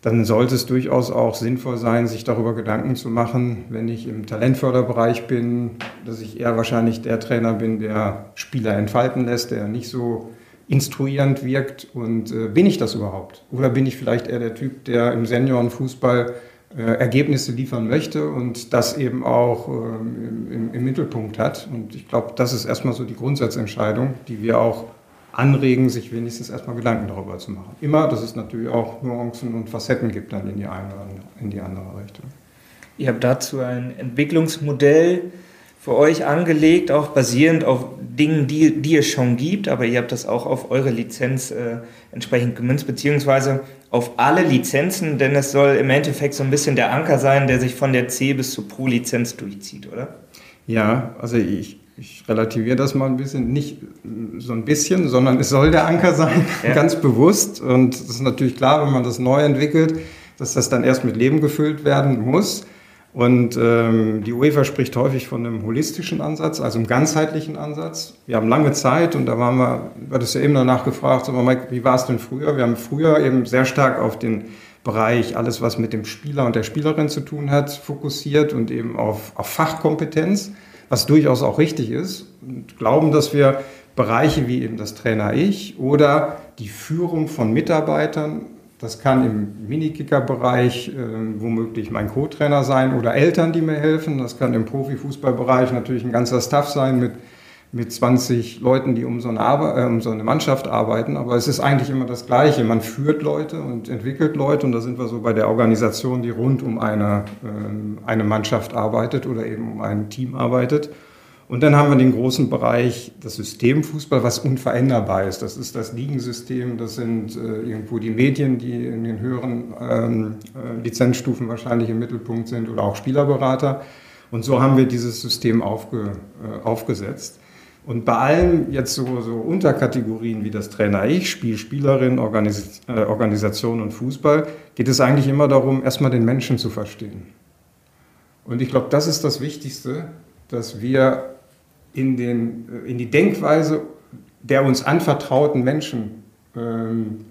dann sollte es durchaus auch sinnvoll sein, sich darüber Gedanken zu machen, wenn ich im Talentförderbereich bin, dass ich eher wahrscheinlich der Trainer bin, der Spieler entfalten lässt, der nicht so instruierend wirkt. Und äh, bin ich das überhaupt? Oder bin ich vielleicht eher der Typ, der im Seniorenfußball Ergebnisse liefern möchte und das eben auch ähm, im, im, Mittelpunkt hat. Und ich glaube, das ist erstmal so die Grundsatzentscheidung, die wir auch anregen, sich wenigstens erstmal Gedanken darüber zu machen. Immer, dass es natürlich auch Nuancen und Facetten gibt dann in die eine oder in die andere Richtung. Ihr habt dazu ein Entwicklungsmodell für euch angelegt, auch basierend auf Dingen, die, die es schon gibt, aber ihr habt das auch auf eure Lizenz äh, entsprechend gemünzt, beziehungsweise auf alle Lizenzen, denn es soll im Endeffekt so ein bisschen der Anker sein, der sich von der C bis zur Pro-Lizenz durchzieht, oder? Ja, also ich, ich relativiere das mal ein bisschen, nicht so ein bisschen, sondern es soll der Anker sein, ja. ganz bewusst. Und es ist natürlich klar, wenn man das neu entwickelt, dass das dann erst mit Leben gefüllt werden muss. Und ähm, die UEFA spricht häufig von einem holistischen Ansatz, also einem ganzheitlichen Ansatz. Wir haben lange Zeit und da waren wir, du hattest ja eben danach gefragt, aber Mike, wie war es denn früher? Wir haben früher eben sehr stark auf den Bereich, alles was mit dem Spieler und der Spielerin zu tun hat, fokussiert und eben auf, auf Fachkompetenz, was durchaus auch richtig ist. Und glauben, dass wir Bereiche wie eben das Trainer-Ich oder die Führung von Mitarbeitern das kann im Minikicker-Bereich äh, womöglich mein Co-Trainer sein oder Eltern, die mir helfen. Das kann im Profifußballbereich natürlich ein ganzer Staff sein mit, mit 20 Leuten, die um so, eine Arbeit, äh, um so eine Mannschaft arbeiten. Aber es ist eigentlich immer das Gleiche. Man führt Leute und entwickelt Leute. Und da sind wir so bei der Organisation, die rund um eine, äh, eine Mannschaft arbeitet oder eben um ein Team arbeitet. Und dann haben wir den großen Bereich, das Systemfußball, was unveränderbar ist. Das ist das Ligensystem, das sind äh, irgendwo die Medien, die in den höheren ähm, äh, Lizenzstufen wahrscheinlich im Mittelpunkt sind oder auch Spielerberater. Und so haben wir dieses System aufge, äh, aufgesetzt. Und bei allen jetzt so, so Unterkategorien wie das Trainer Ich, Spiel, Spielerin, Organis äh, Organisation und Fußball geht es eigentlich immer darum, erstmal den Menschen zu verstehen. Und ich glaube, das ist das Wichtigste, dass wir in, den, äh, in die Denkweise der uns anvertrauten Menschen ähm,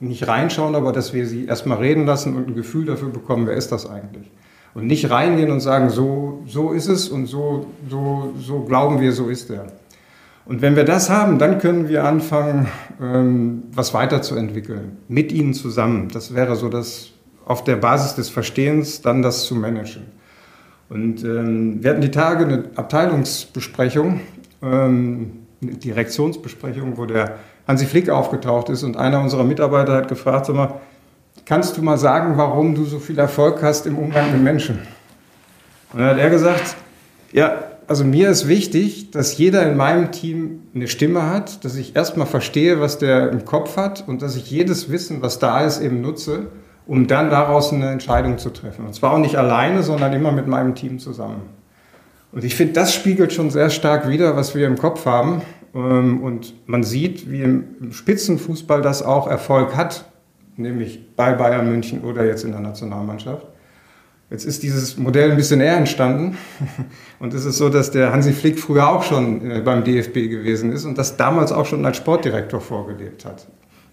nicht reinschauen, aber dass wir sie erstmal reden lassen und ein Gefühl dafür bekommen, wer ist das eigentlich. Und nicht reingehen und sagen, so, so ist es und so, so, so glauben wir, so ist er. Und wenn wir das haben, dann können wir anfangen, ähm, was weiterzuentwickeln, mit ihnen zusammen. Das wäre so das, auf der Basis des Verstehens dann das zu managen. Und ähm, wir hatten die Tage eine Abteilungsbesprechung, ähm, eine Direktionsbesprechung, wo der Hansi Flick aufgetaucht ist und einer unserer Mitarbeiter hat gefragt, sag mal, kannst du mal sagen, warum du so viel Erfolg hast im Umgang mit Menschen? Und dann hat er gesagt, ja, also mir ist wichtig, dass jeder in meinem Team eine Stimme hat, dass ich erstmal verstehe, was der im Kopf hat und dass ich jedes Wissen, was da ist, eben nutze um dann daraus eine Entscheidung zu treffen. Und zwar auch nicht alleine, sondern immer mit meinem Team zusammen. Und ich finde, das spiegelt schon sehr stark wider, was wir im Kopf haben. Ähm, und man sieht, wie im Spitzenfußball das auch Erfolg hat, nämlich bei Bayern München oder jetzt in der Nationalmannschaft. Jetzt ist dieses Modell ein bisschen eher entstanden. Und es ist so, dass der Hansi Flick früher auch schon äh, beim DFB gewesen ist und das damals auch schon als Sportdirektor vorgelebt hat.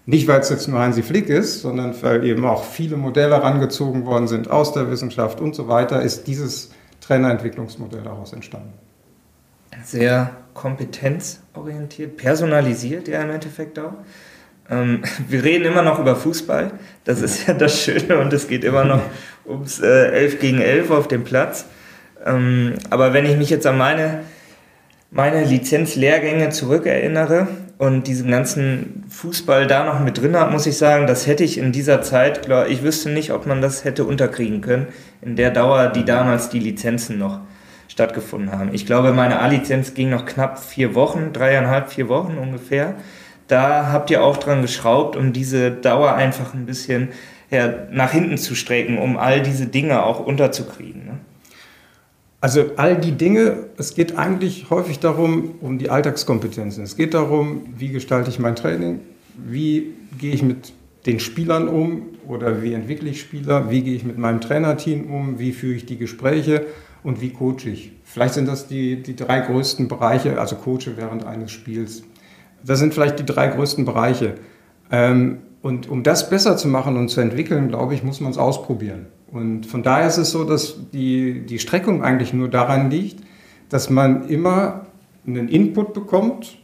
Nicht, weil es jetzt nur Hansi Flick ist, sondern weil eben auch viele Modelle herangezogen worden sind aus der Wissenschaft und so weiter, ist dieses Trainerentwicklungsmodell daraus entstanden. Sehr kompetenzorientiert, personalisiert ja im Endeffekt auch. Ähm, wir reden immer noch über Fußball, das ist ja das Schöne und es geht immer noch ums äh, 11 gegen 11 auf dem Platz. Ähm, aber wenn ich mich jetzt an meine, meine Lizenzlehrgänge zurückerinnere, und diesen ganzen Fußball da noch mit drin hat, muss ich sagen, das hätte ich in dieser Zeit, glaub, ich wüsste nicht, ob man das hätte unterkriegen können, in der Dauer, die damals die Lizenzen noch stattgefunden haben. Ich glaube, meine A-Lizenz ging noch knapp vier Wochen, dreieinhalb, vier Wochen ungefähr. Da habt ihr auch dran geschraubt, um diese Dauer einfach ein bisschen nach hinten zu strecken, um all diese Dinge auch unterzukriegen. Ne? Also all die Dinge, es geht eigentlich häufig darum, um die Alltagskompetenzen. Es geht darum, wie gestalte ich mein Training, wie gehe ich mit den Spielern um oder wie entwickle ich Spieler, wie gehe ich mit meinem Trainerteam um, wie führe ich die Gespräche und wie coache ich. Vielleicht sind das die, die drei größten Bereiche, also coache während eines Spiels. Das sind vielleicht die drei größten Bereiche. Ähm, und um das besser zu machen und zu entwickeln, glaube ich, muss man es ausprobieren. Und von daher ist es so, dass die, die Streckung eigentlich nur daran liegt, dass man immer einen Input bekommt,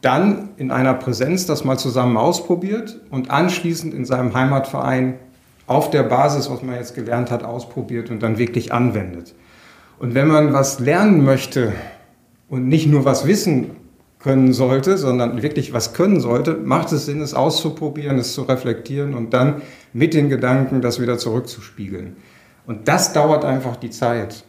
dann in einer Präsenz das mal zusammen ausprobiert und anschließend in seinem Heimatverein auf der Basis, was man jetzt gelernt hat, ausprobiert und dann wirklich anwendet. Und wenn man was lernen möchte und nicht nur was wissen können sollte, sondern wirklich was können sollte, macht es Sinn, es auszuprobieren, es zu reflektieren und dann mit den Gedanken das wieder zurückzuspiegeln. Und das dauert einfach die Zeit.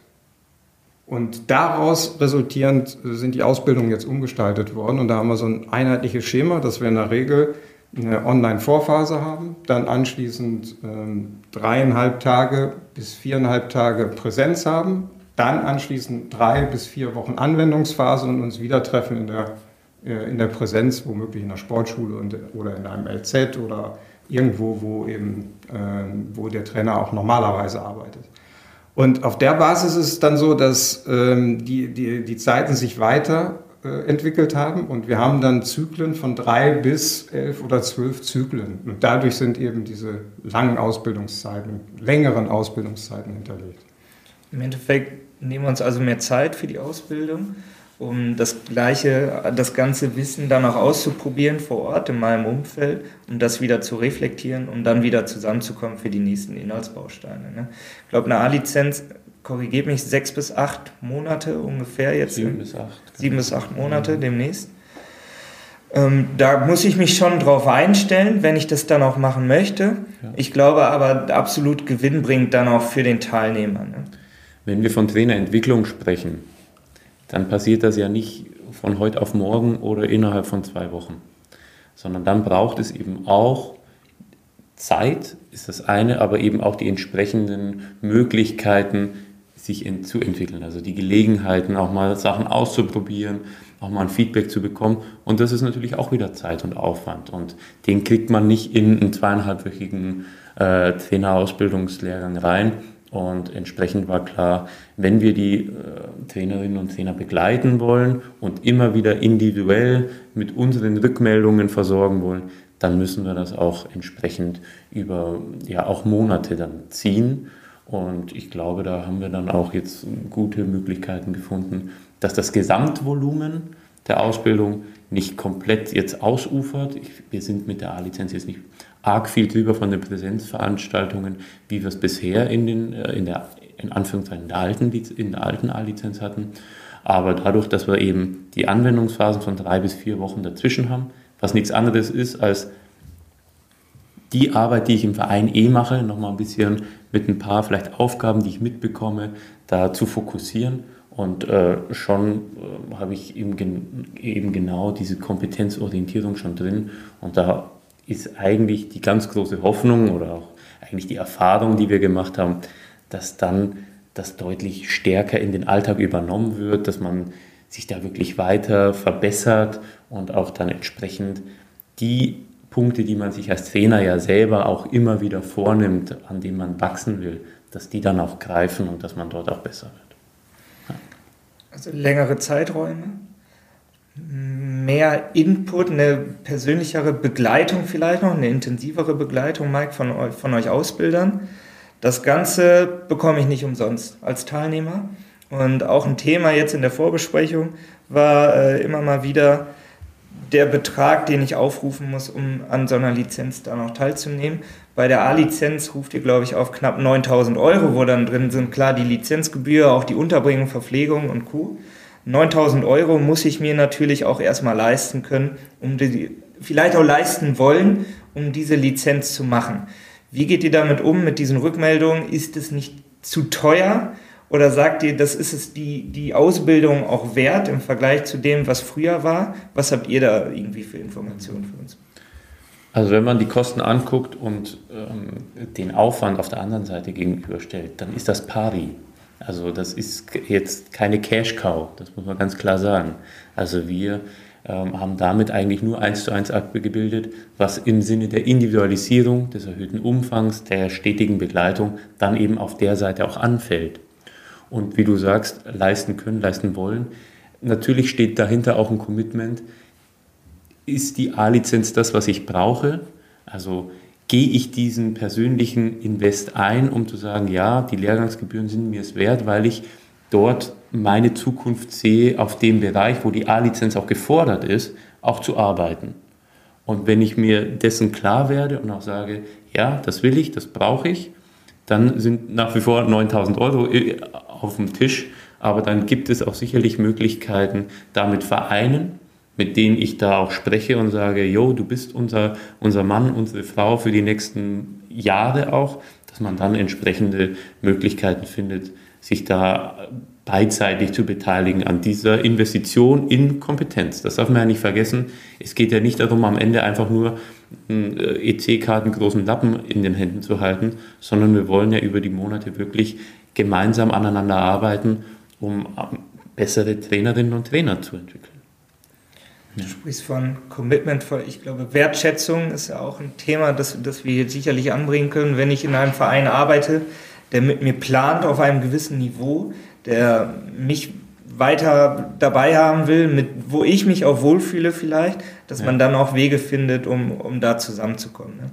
Und daraus resultierend sind die Ausbildungen jetzt umgestaltet worden. Und da haben wir so ein einheitliches Schema, dass wir in der Regel eine Online-Vorphase haben, dann anschließend ähm, dreieinhalb Tage bis viereinhalb Tage Präsenz haben, dann anschließend drei bis vier Wochen Anwendungsphase und uns wieder treffen in der, äh, in der Präsenz, womöglich in der Sportschule und, oder in einem LZ oder irgendwo, wo eben, äh, wo der Trainer auch normalerweise arbeitet. Und auf der Basis ist es dann so, dass ähm, die, die, die Zeiten sich weiter äh, entwickelt haben und wir haben dann Zyklen von drei bis elf oder zwölf Zyklen. Und dadurch sind eben diese langen Ausbildungszeiten, längeren Ausbildungszeiten hinterlegt. Im Endeffekt nehmen wir uns also mehr Zeit für die Ausbildung, um das gleiche, das ganze Wissen dann auch auszuprobieren vor Ort in meinem Umfeld, um das wieder zu reflektieren, um dann wieder zusammenzukommen für die nächsten Inhaltsbausteine. Ne? Ich glaube, eine A-Lizenz korrigiert mich, sechs bis acht Monate ungefähr jetzt. Sieben bis acht. Sieben bis acht Monate mhm. demnächst. Ähm, da muss ich mich schon drauf einstellen, wenn ich das dann auch machen möchte. Ja. Ich glaube aber absolut gewinnbringend dann auch für den Teilnehmer. Ne? Wenn wir von Trainerentwicklung sprechen, dann passiert das ja nicht von heute auf morgen oder innerhalb von zwei Wochen, sondern dann braucht es eben auch Zeit, ist das eine, aber eben auch die entsprechenden Möglichkeiten, sich in, zu entwickeln, also die Gelegenheiten, auch mal Sachen auszuprobieren, auch mal ein Feedback zu bekommen. Und das ist natürlich auch wieder Zeit und Aufwand. Und den kriegt man nicht in einen zweieinhalbwöchigen äh, Trainerausbildungslehrgang rein, und entsprechend war klar, wenn wir die äh, Trainerinnen und Trainer begleiten wollen und immer wieder individuell mit unseren Rückmeldungen versorgen wollen, dann müssen wir das auch entsprechend über ja auch Monate dann ziehen. Und ich glaube, da haben wir dann auch jetzt gute Möglichkeiten gefunden, dass das Gesamtvolumen der Ausbildung nicht komplett jetzt ausufert. Ich, wir sind mit der A-Lizenz jetzt nicht arg viel drüber von den Präsenzveranstaltungen, wie wir es bisher in, den, äh, in der in Anführungszeichen der alten, in der alten A-Lizenz hatten. Aber dadurch, dass wir eben die Anwendungsphasen von drei bis vier Wochen dazwischen haben, was nichts anderes ist als die Arbeit, die ich im Verein eh mache, nochmal ein bisschen mit ein paar vielleicht Aufgaben, die ich mitbekomme, da zu fokussieren. Und äh, schon äh, habe ich eben, eben genau diese Kompetenzorientierung schon drin. Und da ist eigentlich die ganz große Hoffnung oder auch eigentlich die Erfahrung, die wir gemacht haben, dass dann das deutlich stärker in den Alltag übernommen wird, dass man sich da wirklich weiter verbessert und auch dann entsprechend die Punkte, die man sich als Trainer ja selber auch immer wieder vornimmt, an denen man wachsen will, dass die dann auch greifen und dass man dort auch besser wird. Ja. Also längere Zeiträume, mehr Input, eine persönlichere Begleitung vielleicht noch, eine intensivere Begleitung, Mike, von, euch, von euch Ausbildern. Das Ganze bekomme ich nicht umsonst als Teilnehmer. Und auch ein Thema jetzt in der Vorbesprechung war äh, immer mal wieder der Betrag, den ich aufrufen muss, um an so einer Lizenz da noch teilzunehmen. Bei der A-Lizenz ruft ihr, glaube ich, auf knapp 9000 Euro, wo dann drin sind klar die Lizenzgebühr, auch die Unterbringung, Verpflegung und Co. 9000 Euro muss ich mir natürlich auch erstmal leisten können, um die, vielleicht auch leisten wollen, um diese Lizenz zu machen. Wie geht ihr damit um, mit diesen Rückmeldungen? Ist es nicht zu teuer? Oder sagt ihr, das ist es die, die Ausbildung auch wert im Vergleich zu dem, was früher war? Was habt ihr da irgendwie für Informationen für uns? Also wenn man die Kosten anguckt und ähm, den Aufwand auf der anderen Seite gegenüberstellt, dann ist das pari. Also das ist jetzt keine Cash-Cow, das muss man ganz klar sagen. Also wir ähm, haben damit eigentlich nur eins zu eins abgebildet, was im Sinne der Individualisierung, des erhöhten Umfangs, der stetigen Begleitung dann eben auf der Seite auch anfällt. Und wie du sagst, leisten können, leisten wollen. Natürlich steht dahinter auch ein Commitment. Ist die A-Lizenz das, was ich brauche? Also gehe ich diesen persönlichen Invest ein, um zu sagen, ja, die Lehrgangsgebühren sind mir es wert, weil ich dort meine Zukunft sehe, auf dem Bereich, wo die A-Lizenz auch gefordert ist, auch zu arbeiten. Und wenn ich mir dessen klar werde und auch sage, ja, das will ich, das brauche ich, dann sind nach wie vor 9000 Euro äh, auf dem Tisch. Aber dann gibt es auch sicherlich Möglichkeiten, damit Vereinen, mit denen ich da auch spreche und sage, jo, du bist unser, unser Mann, unsere Frau für die nächsten Jahre auch, dass man dann entsprechende Möglichkeiten findet, sich da beidseitig zu beteiligen an dieser Investition in Kompetenz. Das darf man ja nicht vergessen. Es geht ja nicht darum, am Ende einfach nur einen äh, EC-Karten großen Lappen in den Händen zu halten, sondern wir wollen ja über die Monate wirklich gemeinsam aneinander arbeiten, um ähm, bessere Trainerinnen und Trainer zu entwickeln. Du sprichst von Commitment, von, ich glaube, Wertschätzung ist ja auch ein Thema, das, das wir sicherlich anbringen können, wenn ich in einem Verein arbeite, der mit mir plant auf einem gewissen Niveau, der mich weiter dabei haben will, mit, wo ich mich auch wohlfühle vielleicht, dass ja. man dann auch Wege findet, um, um da zusammenzukommen. Ne?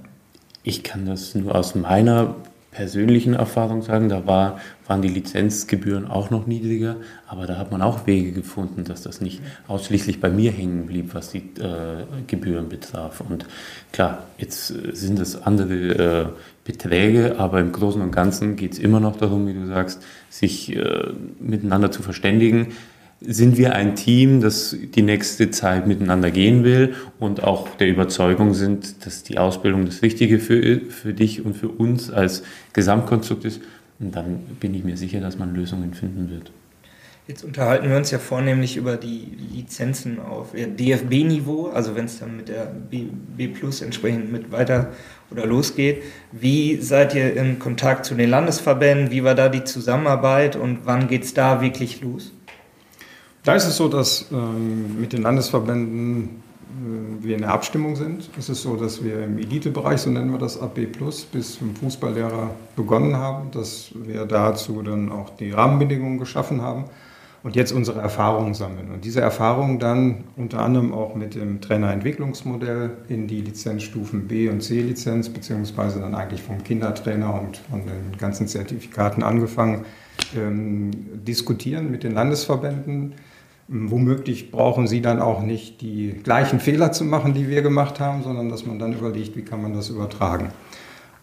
Ich kann das nur aus meiner persönlichen Erfahrung sagen, da war, waren die Lizenzgebühren auch noch niedriger, aber da hat man auch Wege gefunden, dass das nicht ausschließlich bei mir hängen blieb, was die äh, Gebühren betraf. Und klar, jetzt äh, sind es andere äh, Beträge, aber im Großen und Ganzen geht es immer noch darum, wie du sagst, sich äh, miteinander zu verständigen sind wir ein Team, das die nächste Zeit miteinander gehen will und auch der Überzeugung sind, dass die Ausbildung das Richtige für, für dich und für uns als Gesamtkonstrukt ist. Und dann bin ich mir sicher, dass man Lösungen finden wird. Jetzt unterhalten wir uns ja vornehmlich über die Lizenzen auf DFB-Niveau, also wenn es dann mit der B, B Plus entsprechend mit weiter oder losgeht. Wie seid ihr in Kontakt zu den Landesverbänden? Wie war da die Zusammenarbeit und wann geht es da wirklich los? Da ist es so, dass ähm, mit den Landesverbänden äh, wir in der Abstimmung sind. Es ist so, dass wir im Elitebereich, so nennen wir das AB Plus, bis zum Fußballlehrer begonnen haben, dass wir dazu dann auch die Rahmenbedingungen geschaffen haben und jetzt unsere Erfahrungen sammeln. Und diese Erfahrungen dann unter anderem auch mit dem Trainerentwicklungsmodell in die Lizenzstufen B und C-Lizenz, beziehungsweise dann eigentlich vom Kindertrainer und von den ganzen Zertifikaten angefangen, ähm, diskutieren mit den Landesverbänden Womöglich brauchen Sie dann auch nicht die gleichen Fehler zu machen, die wir gemacht haben, sondern dass man dann überlegt, wie kann man das übertragen.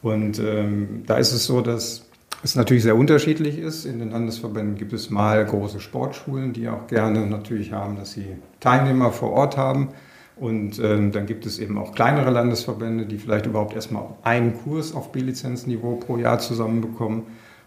Und ähm, da ist es so, dass es natürlich sehr unterschiedlich ist. In den Landesverbänden gibt es mal große Sportschulen, die auch gerne natürlich haben, dass sie Teilnehmer vor Ort haben. Und ähm, dann gibt es eben auch kleinere Landesverbände, die vielleicht überhaupt erstmal einen Kurs auf B-Lizenzniveau pro Jahr zusammenbekommen.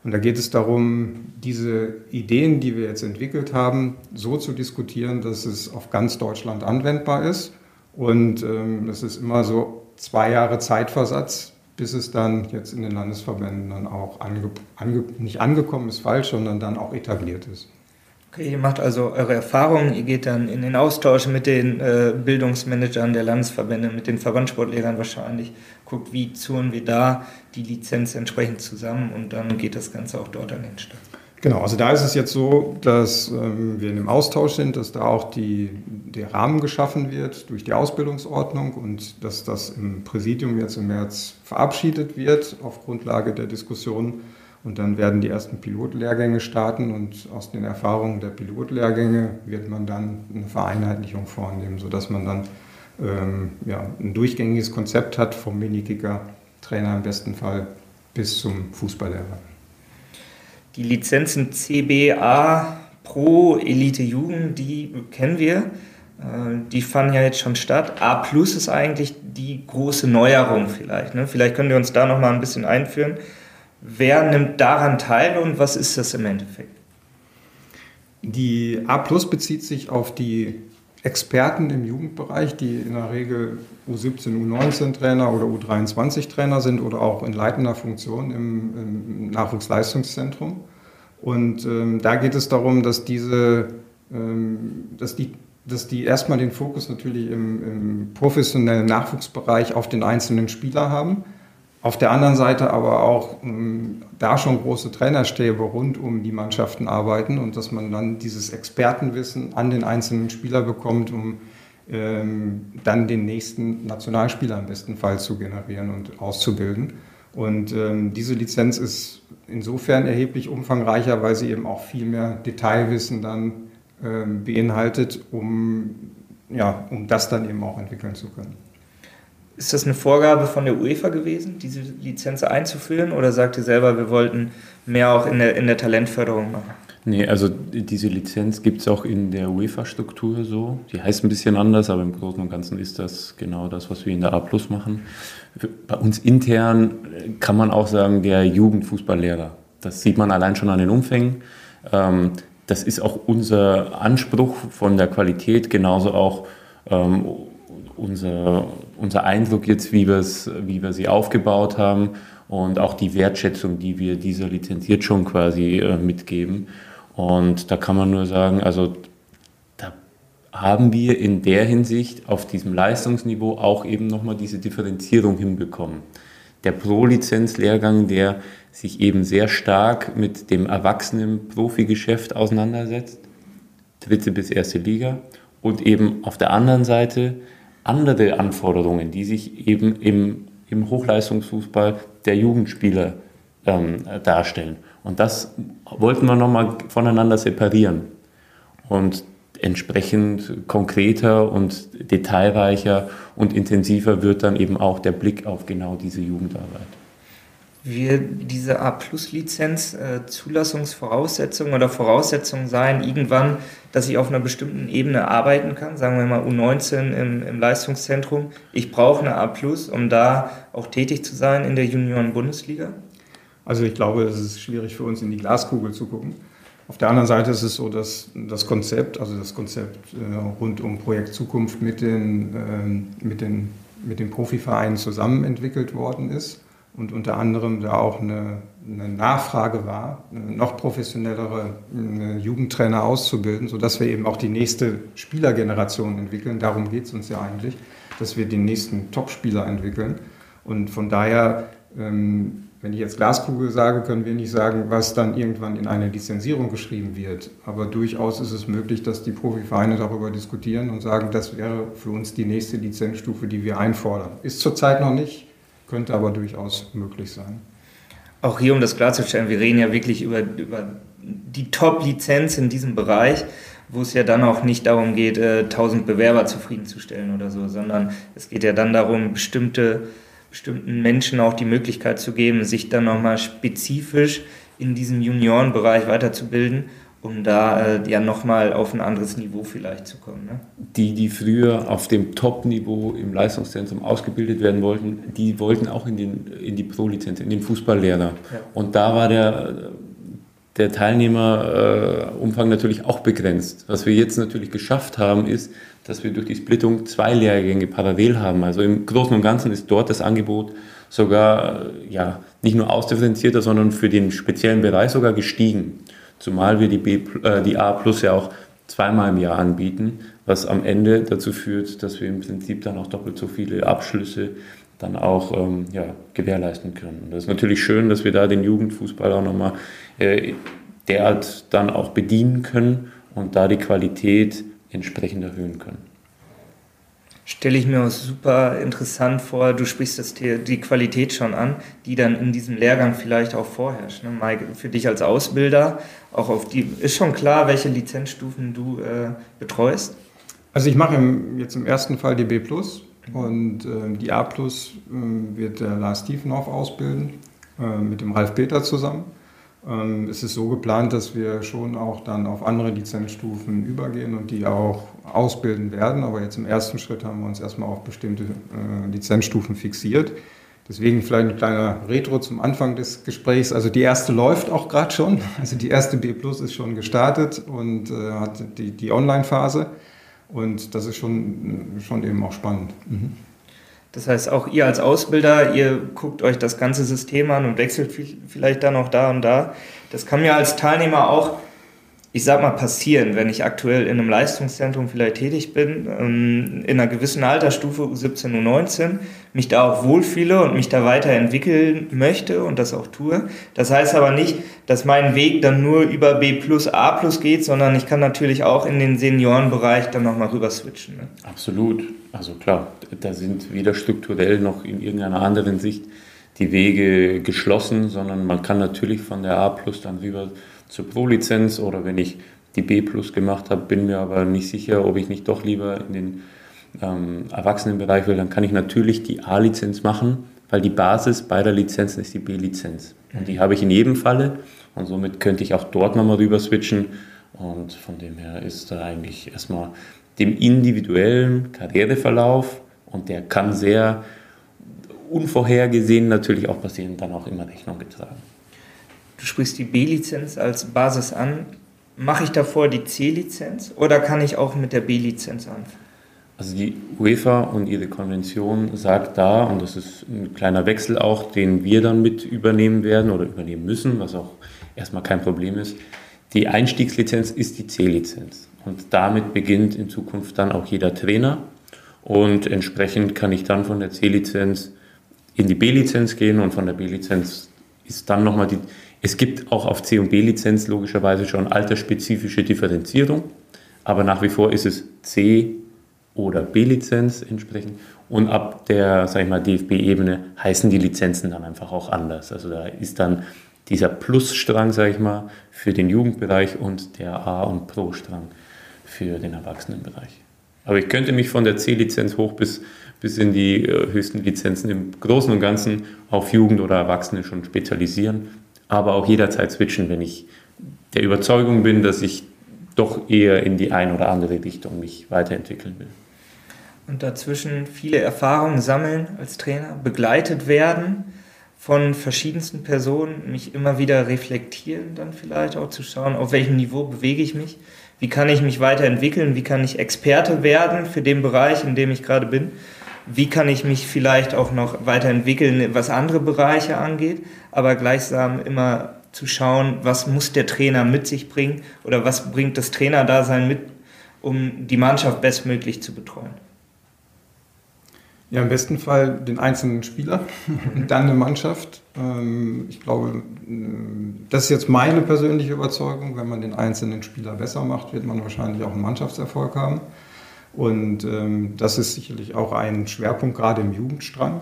Und da geht es darum, diese Ideen, die wir jetzt entwickelt haben, so zu diskutieren, dass es auf ganz Deutschland anwendbar ist. Und ähm, das ist immer so zwei Jahre Zeitversatz, bis es dann jetzt in den Landesverbänden dann auch ange, ange, nicht angekommen ist, falsch, sondern dann auch etabliert ist. Okay, ihr macht also eure Erfahrungen, ihr geht dann in den Austausch mit den äh, Bildungsmanagern der Landesverbände, mit den Verbandssportlehrern wahrscheinlich, guckt, wie zurren wir da die Lizenz entsprechend zusammen und dann geht das Ganze auch dort an den Start. Genau, also da ist es jetzt so, dass ähm, wir in einem Austausch sind, dass da auch die, der Rahmen geschaffen wird durch die Ausbildungsordnung und dass das im Präsidium jetzt im März verabschiedet wird auf Grundlage der Diskussion und dann werden die ersten Pilotlehrgänge starten und aus den Erfahrungen der Pilotlehrgänge wird man dann eine Vereinheitlichung vornehmen, sodass man dann ähm, ja, ein durchgängiges Konzept hat vom Minikicker, Trainer im besten Fall bis zum Fußballlehrer. Die Lizenzen CBA Pro Elite Jugend, die kennen wir. Äh, die fanden ja jetzt schon statt. A Plus ist eigentlich die große Neuerung vielleicht. Ne? Vielleicht könnt ihr uns da noch mal ein bisschen einführen. Wer nimmt daran teil und was ist das im Endeffekt? Die A Plus bezieht sich auf die Experten im Jugendbereich, die in der Regel U17, U19-Trainer oder U23-Trainer sind oder auch in leitender Funktion im, im Nachwuchsleistungszentrum. Und ähm, da geht es darum, dass diese, ähm, dass die dass die erstmal den Fokus natürlich im, im professionellen Nachwuchsbereich auf den einzelnen Spieler haben auf der anderen Seite aber auch ähm, da schon große Trainerstäbe rund um die Mannschaften arbeiten und dass man dann dieses Expertenwissen an den einzelnen Spieler bekommt, um ähm, dann den nächsten Nationalspieler im besten Fall zu generieren und auszubilden. Und ähm, diese Lizenz ist insofern erheblich umfangreicher, weil sie eben auch viel mehr Detailwissen dann ähm, beinhaltet, um, ja, um das dann eben auch entwickeln zu können. Ist das eine Vorgabe von der UEFA gewesen, diese Lizenz einzuführen? Oder sagt ihr selber, wir wollten mehr auch in der, in der Talentförderung machen? Nee, also diese Lizenz gibt es auch in der UEFA-Struktur so. Die heißt ein bisschen anders, aber im Großen und Ganzen ist das genau das, was wir in der A Plus machen. Bei uns intern kann man auch sagen, der Jugendfußballlehrer. Das sieht man allein schon an den Umfängen. Ähm, das ist auch unser Anspruch von der Qualität, genauso auch ähm, unser, unser Eindruck jetzt, wie, wie wir sie aufgebaut haben und auch die Wertschätzung, die wir dieser lizenziert schon quasi äh, mitgeben. Und da kann man nur sagen, also da haben wir in der Hinsicht auf diesem Leistungsniveau auch eben nochmal diese Differenzierung hinbekommen. Der Pro-Lizenz-Lehrgang, der sich eben sehr stark mit dem erwachsenen Profigeschäft auseinandersetzt, dritte bis erste Liga, und eben auf der anderen Seite andere Anforderungen, die sich eben im, im Hochleistungsfußball der Jugendspieler ähm, darstellen. Und das wollten wir nochmal voneinander separieren. Und entsprechend konkreter und detailreicher und intensiver wird dann eben auch der Blick auf genau diese Jugendarbeit. Wird diese A-Plus-Lizenz äh, Zulassungsvoraussetzung oder Voraussetzung sein, irgendwann, dass ich auf einer bestimmten Ebene arbeiten kann? Sagen wir mal U19 im, im Leistungszentrum. Ich brauche eine A-Plus, um da auch tätig zu sein in der Junioren-Bundesliga? Also ich glaube, es ist schwierig für uns in die Glaskugel zu gucken. Auf der anderen Seite ist es so, dass das Konzept, also das Konzept äh, rund um Projekt Zukunft mit den, äh, mit den, mit den Profivereinen zusammen entwickelt worden ist und unter anderem da auch eine, eine Nachfrage war, noch professionellere Jugendtrainer auszubilden, sodass wir eben auch die nächste Spielergeneration entwickeln. Darum geht es uns ja eigentlich, dass wir den nächsten Top-Spieler entwickeln. Und von daher ähm, wenn ich jetzt Glaskugel sage, können wir nicht sagen, was dann irgendwann in eine Lizenzierung geschrieben wird. Aber durchaus ist es möglich, dass die Profivereine darüber diskutieren und sagen, das wäre für uns die nächste Lizenzstufe, die wir einfordern. Ist zurzeit noch nicht, könnte aber durchaus möglich sein. Auch hier, um das klarzustellen, wir reden ja wirklich über, über die Top-Lizenz in diesem Bereich wo es ja dann auch nicht darum geht, 1000 äh, Bewerber zufriedenzustellen oder so, sondern es geht ja dann darum, bestimmte bestimmten Menschen auch die Möglichkeit zu geben, sich dann nochmal spezifisch in diesem Juniorenbereich weiterzubilden, um da äh, ja nochmal auf ein anderes Niveau vielleicht zu kommen. Ne? Die, die früher auf dem Top-Niveau im Leistungszentrum ausgebildet werden wollten, die wollten auch in, den, in die Pro-Lizenz, in den Fußballlehrer. Ja. Und da war der, der Teilnehmerumfang natürlich auch begrenzt. Was wir jetzt natürlich geschafft haben, ist, dass wir durch die Splittung zwei Lehrgänge parallel haben. Also im Großen und Ganzen ist dort das Angebot sogar ja, nicht nur ausdifferenzierter, sondern für den speziellen Bereich sogar gestiegen. Zumal wir die, B, äh, die A Plus ja auch zweimal im Jahr anbieten, was am Ende dazu führt, dass wir im Prinzip dann auch doppelt so viele Abschlüsse dann auch ähm, ja, gewährleisten können. Und das ist natürlich schön, dass wir da den Jugendfußball auch nochmal äh, derart dann auch bedienen können und da die Qualität entsprechend erhöhen können. Stelle ich mir auch super interessant vor, du sprichst das, die Qualität schon an, die dann in diesem Lehrgang vielleicht auch vorherrscht. Ne? Mike, für dich als Ausbilder, auch auf die, ist schon klar, welche Lizenzstufen du äh, betreust? Also ich mache im, jetzt im ersten Fall die B und äh, die A Plus äh, wird der Lars Tiefenhoff ausbilden, äh, mit dem Ralf Peter zusammen. Ähm, es ist so geplant, dass wir schon auch dann auf andere Lizenzstufen übergehen und die auch ausbilden werden. Aber jetzt im ersten Schritt haben wir uns erstmal auf bestimmte äh, Lizenzstufen fixiert. Deswegen vielleicht ein kleiner Retro zum Anfang des Gesprächs. Also die erste läuft auch gerade schon. Also die erste B Plus ist schon gestartet und äh, hat die, die Online-Phase. Und das ist schon, schon eben auch spannend. Mhm. Das heißt, auch ihr als Ausbilder, ihr guckt euch das ganze System an und wechselt vielleicht dann auch da und da. Das kann mir als Teilnehmer auch ich sag mal, passieren, wenn ich aktuell in einem Leistungszentrum vielleicht tätig bin, ähm, in einer gewissen Altersstufe, U17, U19, mich da auch wohlfühle und mich da weiterentwickeln möchte und das auch tue. Das heißt aber nicht, dass mein Weg dann nur über B plus, A plus geht, sondern ich kann natürlich auch in den Seniorenbereich dann nochmal rüber switchen. Ne? Absolut. Also klar, da sind weder strukturell noch in irgendeiner anderen Sicht die Wege geschlossen, sondern man kann natürlich von der A plus dann rüber zur Pro-Lizenz oder wenn ich die B Plus gemacht habe, bin mir aber nicht sicher, ob ich nicht doch lieber in den ähm, Erwachsenenbereich will, dann kann ich natürlich die A-Lizenz machen, weil die Basis beider Lizenzen ist die B-Lizenz. Und die habe ich in jedem Falle und somit könnte ich auch dort nochmal rüber switchen. Und von dem her ist da eigentlich erstmal dem individuellen Karriereverlauf und der kann sehr unvorhergesehen natürlich auch passieren, dann auch immer Rechnung getragen. Du sprichst die B-Lizenz als Basis an. Mache ich davor die C-Lizenz oder kann ich auch mit der B-Lizenz anfangen? Also die UEFA und ihre Konvention sagt da, und das ist ein kleiner Wechsel auch, den wir dann mit übernehmen werden oder übernehmen müssen, was auch erstmal kein Problem ist, die Einstiegslizenz ist die C-Lizenz. Und damit beginnt in Zukunft dann auch jeder Trainer. Und entsprechend kann ich dann von der C-Lizenz in die B-Lizenz gehen und von der B-Lizenz ist dann nochmal die, es gibt auch auf C- und B-Lizenz logischerweise schon altersspezifische Differenzierung, aber nach wie vor ist es C- oder B-Lizenz entsprechend. Und ab der, sag ich mal, DFB-Ebene heißen die Lizenzen dann einfach auch anders. Also da ist dann dieser Plus-Strang, sage ich mal, für den Jugendbereich und der A- und Pro-Strang für den Erwachsenenbereich. Aber ich könnte mich von der C-Lizenz hoch bis, bis in die äh, höchsten Lizenzen im Großen und Ganzen auf Jugend oder Erwachsene schon spezialisieren, aber auch jederzeit switchen, wenn ich der Überzeugung bin, dass ich doch eher in die eine oder andere Richtung mich weiterentwickeln will. Und dazwischen viele Erfahrungen sammeln als Trainer, begleitet werden von verschiedensten Personen, mich immer wieder reflektieren, dann vielleicht auch zu schauen, auf welchem Niveau bewege ich mich, wie kann ich mich weiterentwickeln, wie kann ich Experte werden für den Bereich, in dem ich gerade bin, wie kann ich mich vielleicht auch noch weiterentwickeln, was andere Bereiche angeht, aber gleichsam immer zu schauen, was muss der Trainer mit sich bringen oder was bringt das Trainerdasein mit, um die Mannschaft bestmöglich zu betreuen. Ja, im besten Fall den einzelnen Spieler und dann eine Mannschaft. Ähm, ich glaube, das ist jetzt meine persönliche Überzeugung. Wenn man den einzelnen Spieler besser macht, wird man wahrscheinlich auch einen Mannschaftserfolg haben. Und ähm, das ist sicherlich auch ein Schwerpunkt, gerade im Jugendstrang,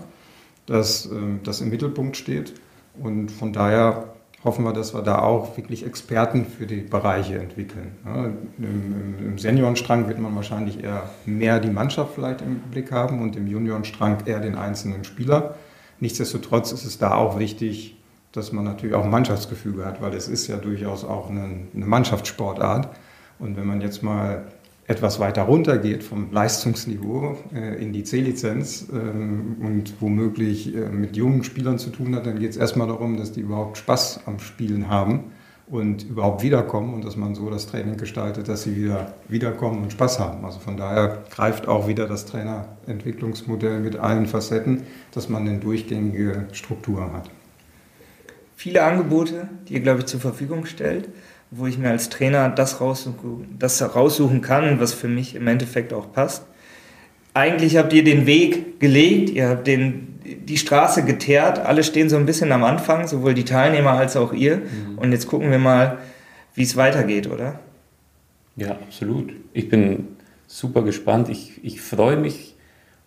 dass ähm, das im Mittelpunkt steht. Und von daher hoffen wir, dass wir da auch wirklich Experten für die Bereiche entwickeln. Ja, im, Im Seniorenstrang wird man wahrscheinlich eher mehr die Mannschaft vielleicht im Blick haben und im Juniorenstrang eher den einzelnen Spieler. Nichtsdestotrotz ist es da auch wichtig, dass man natürlich auch ein Mannschaftsgefüge hat, weil es ist ja durchaus auch eine, eine Mannschaftssportart. Und wenn man jetzt mal etwas weiter runter geht vom Leistungsniveau äh, in die C-Lizenz ähm, und womöglich äh, mit jungen Spielern zu tun hat, dann geht es erstmal darum, dass die überhaupt Spaß am Spielen haben und überhaupt wiederkommen und dass man so das Training gestaltet, dass sie wieder wiederkommen und Spaß haben. Also von daher greift auch wieder das Trainerentwicklungsmodell mit allen Facetten, dass man eine durchgängige Struktur hat. Viele Angebote, die ihr, glaube ich, zur Verfügung stellt wo ich mir als Trainer das raussuchen, das raussuchen kann, was für mich im Endeffekt auch passt. Eigentlich habt ihr den Weg gelegt, ihr habt den, die Straße geteert, alle stehen so ein bisschen am Anfang, sowohl die Teilnehmer als auch ihr. Mhm. Und jetzt gucken wir mal, wie es weitergeht, oder? Ja, absolut. Ich bin super gespannt. Ich, ich freue mich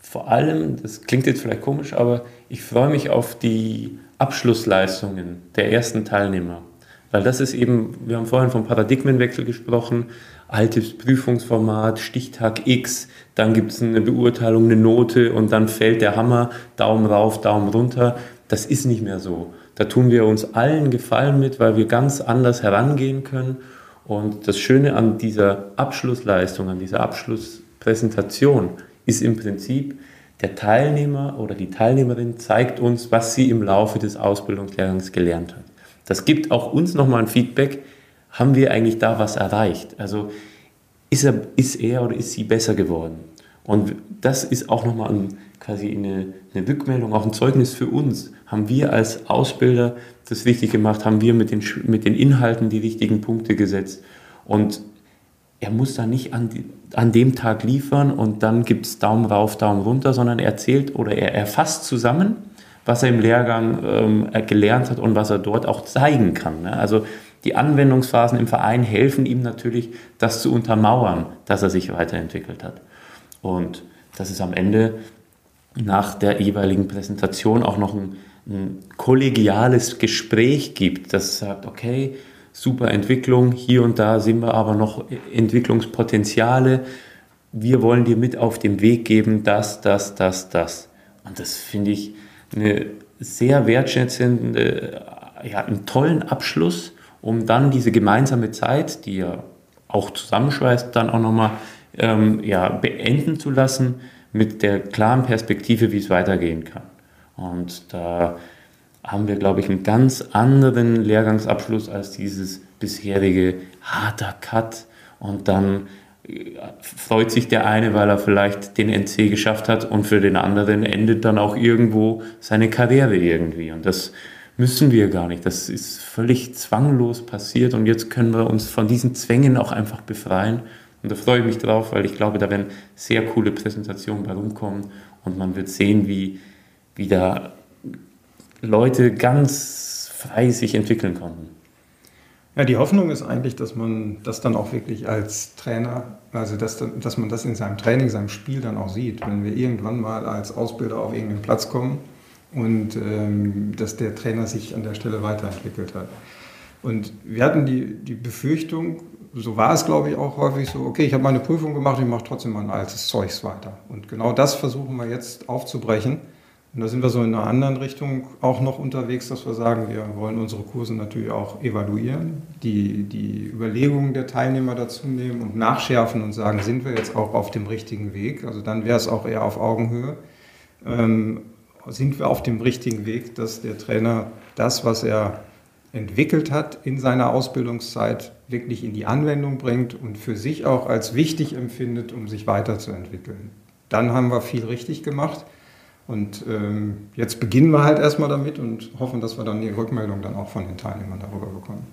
vor allem, das klingt jetzt vielleicht komisch, aber ich freue mich auf die Abschlussleistungen der ersten Teilnehmer. Weil das ist eben, wir haben vorhin vom Paradigmenwechsel gesprochen, altes Prüfungsformat, Stichtag X, dann gibt es eine Beurteilung, eine Note und dann fällt der Hammer, Daumen rauf, Daumen runter. Das ist nicht mehr so. Da tun wir uns allen Gefallen mit, weil wir ganz anders herangehen können. Und das Schöne an dieser Abschlussleistung, an dieser Abschlusspräsentation ist im Prinzip, der Teilnehmer oder die Teilnehmerin zeigt uns, was sie im Laufe des Ausbildungslehrgangs gelernt hat. Das gibt auch uns nochmal ein Feedback, haben wir eigentlich da was erreicht? Also ist er, ist er oder ist sie besser geworden? Und das ist auch nochmal ein, quasi eine, eine Rückmeldung, auch ein Zeugnis für uns. Haben wir als Ausbilder das richtig gemacht? Haben wir mit den, mit den Inhalten die richtigen Punkte gesetzt? Und er muss da nicht an, an dem Tag liefern und dann gibt es Daumen rauf, Daumen runter, sondern er erzählt oder er erfasst zusammen was er im Lehrgang ähm, gelernt hat und was er dort auch zeigen kann. Ne? Also die Anwendungsphasen im Verein helfen ihm natürlich, das zu untermauern, dass er sich weiterentwickelt hat. Und dass es am Ende nach der jeweiligen Präsentation auch noch ein, ein kollegiales Gespräch gibt, das sagt, okay, super Entwicklung, hier und da sehen wir aber noch Entwicklungspotenziale. wir wollen dir mit auf den Weg geben, das, das, das, das. Und das finde ich eine sehr wertschätzende, ja, einen tollen Abschluss, um dann diese gemeinsame Zeit, die ja auch zusammenschweißt, dann auch nochmal ähm, ja, beenden zu lassen mit der klaren Perspektive, wie es weitergehen kann. Und da haben wir, glaube ich, einen ganz anderen Lehrgangsabschluss als dieses bisherige harter Cut und dann freut sich der eine, weil er vielleicht den NC geschafft hat und für den anderen endet dann auch irgendwo seine Karriere irgendwie. Und das müssen wir gar nicht. Das ist völlig zwanglos passiert und jetzt können wir uns von diesen Zwängen auch einfach befreien. Und da freue ich mich drauf, weil ich glaube, da werden sehr coole Präsentationen bei rumkommen und man wird sehen, wie, wie da Leute ganz frei sich entwickeln konnten. Ja, die Hoffnung ist eigentlich, dass man das dann auch wirklich als Trainer, also dass, dass man das in seinem Training, seinem Spiel dann auch sieht. Wenn wir irgendwann mal als Ausbilder auf irgendeinen Platz kommen und ähm, dass der Trainer sich an der Stelle weiterentwickelt hat. Und wir hatten die, die Befürchtung, so war es glaube ich auch häufig so, okay, ich habe meine Prüfung gemacht, ich mache trotzdem mein altes Zeugs weiter. Und genau das versuchen wir jetzt aufzubrechen und da sind wir so in einer anderen Richtung auch noch unterwegs, dass wir sagen, wir wollen unsere Kurse natürlich auch evaluieren, die, die Überlegungen der Teilnehmer dazu nehmen und nachschärfen und sagen, sind wir jetzt auch auf dem richtigen Weg? Also dann wäre es auch eher auf Augenhöhe. Ähm, sind wir auf dem richtigen Weg, dass der Trainer das, was er entwickelt hat in seiner Ausbildungszeit, wirklich in die Anwendung bringt und für sich auch als wichtig empfindet, um sich weiterzuentwickeln. Dann haben wir viel richtig gemacht. Und ähm, jetzt beginnen wir halt erstmal damit und hoffen, dass wir dann die Rückmeldung dann auch von den Teilnehmern darüber bekommen.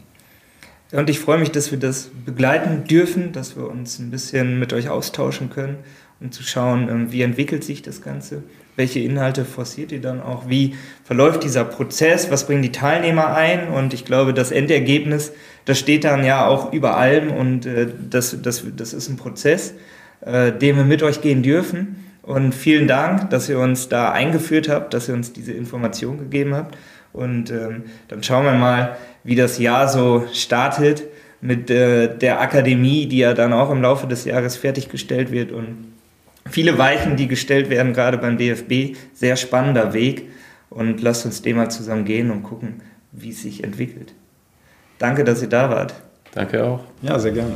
Und ich freue mich, dass wir das begleiten dürfen, dass wir uns ein bisschen mit euch austauschen können, um zu schauen, ähm, wie entwickelt sich das Ganze, welche Inhalte forciert ihr dann auch, wie verläuft dieser Prozess, was bringen die Teilnehmer ein? Und ich glaube, das Endergebnis, das steht dann ja auch über allem und äh, das, das, das ist ein Prozess, äh, den wir mit euch gehen dürfen und vielen Dank, dass ihr uns da eingeführt habt, dass ihr uns diese Information gegeben habt. Und ähm, dann schauen wir mal, wie das Jahr so startet mit äh, der Akademie, die ja dann auch im Laufe des Jahres fertiggestellt wird. Und viele Weichen, die gestellt werden, gerade beim DFB. Sehr spannender Weg. Und lasst uns dem mal zusammen gehen und gucken, wie es sich entwickelt. Danke, dass ihr da wart. Danke auch. Ja, sehr gerne.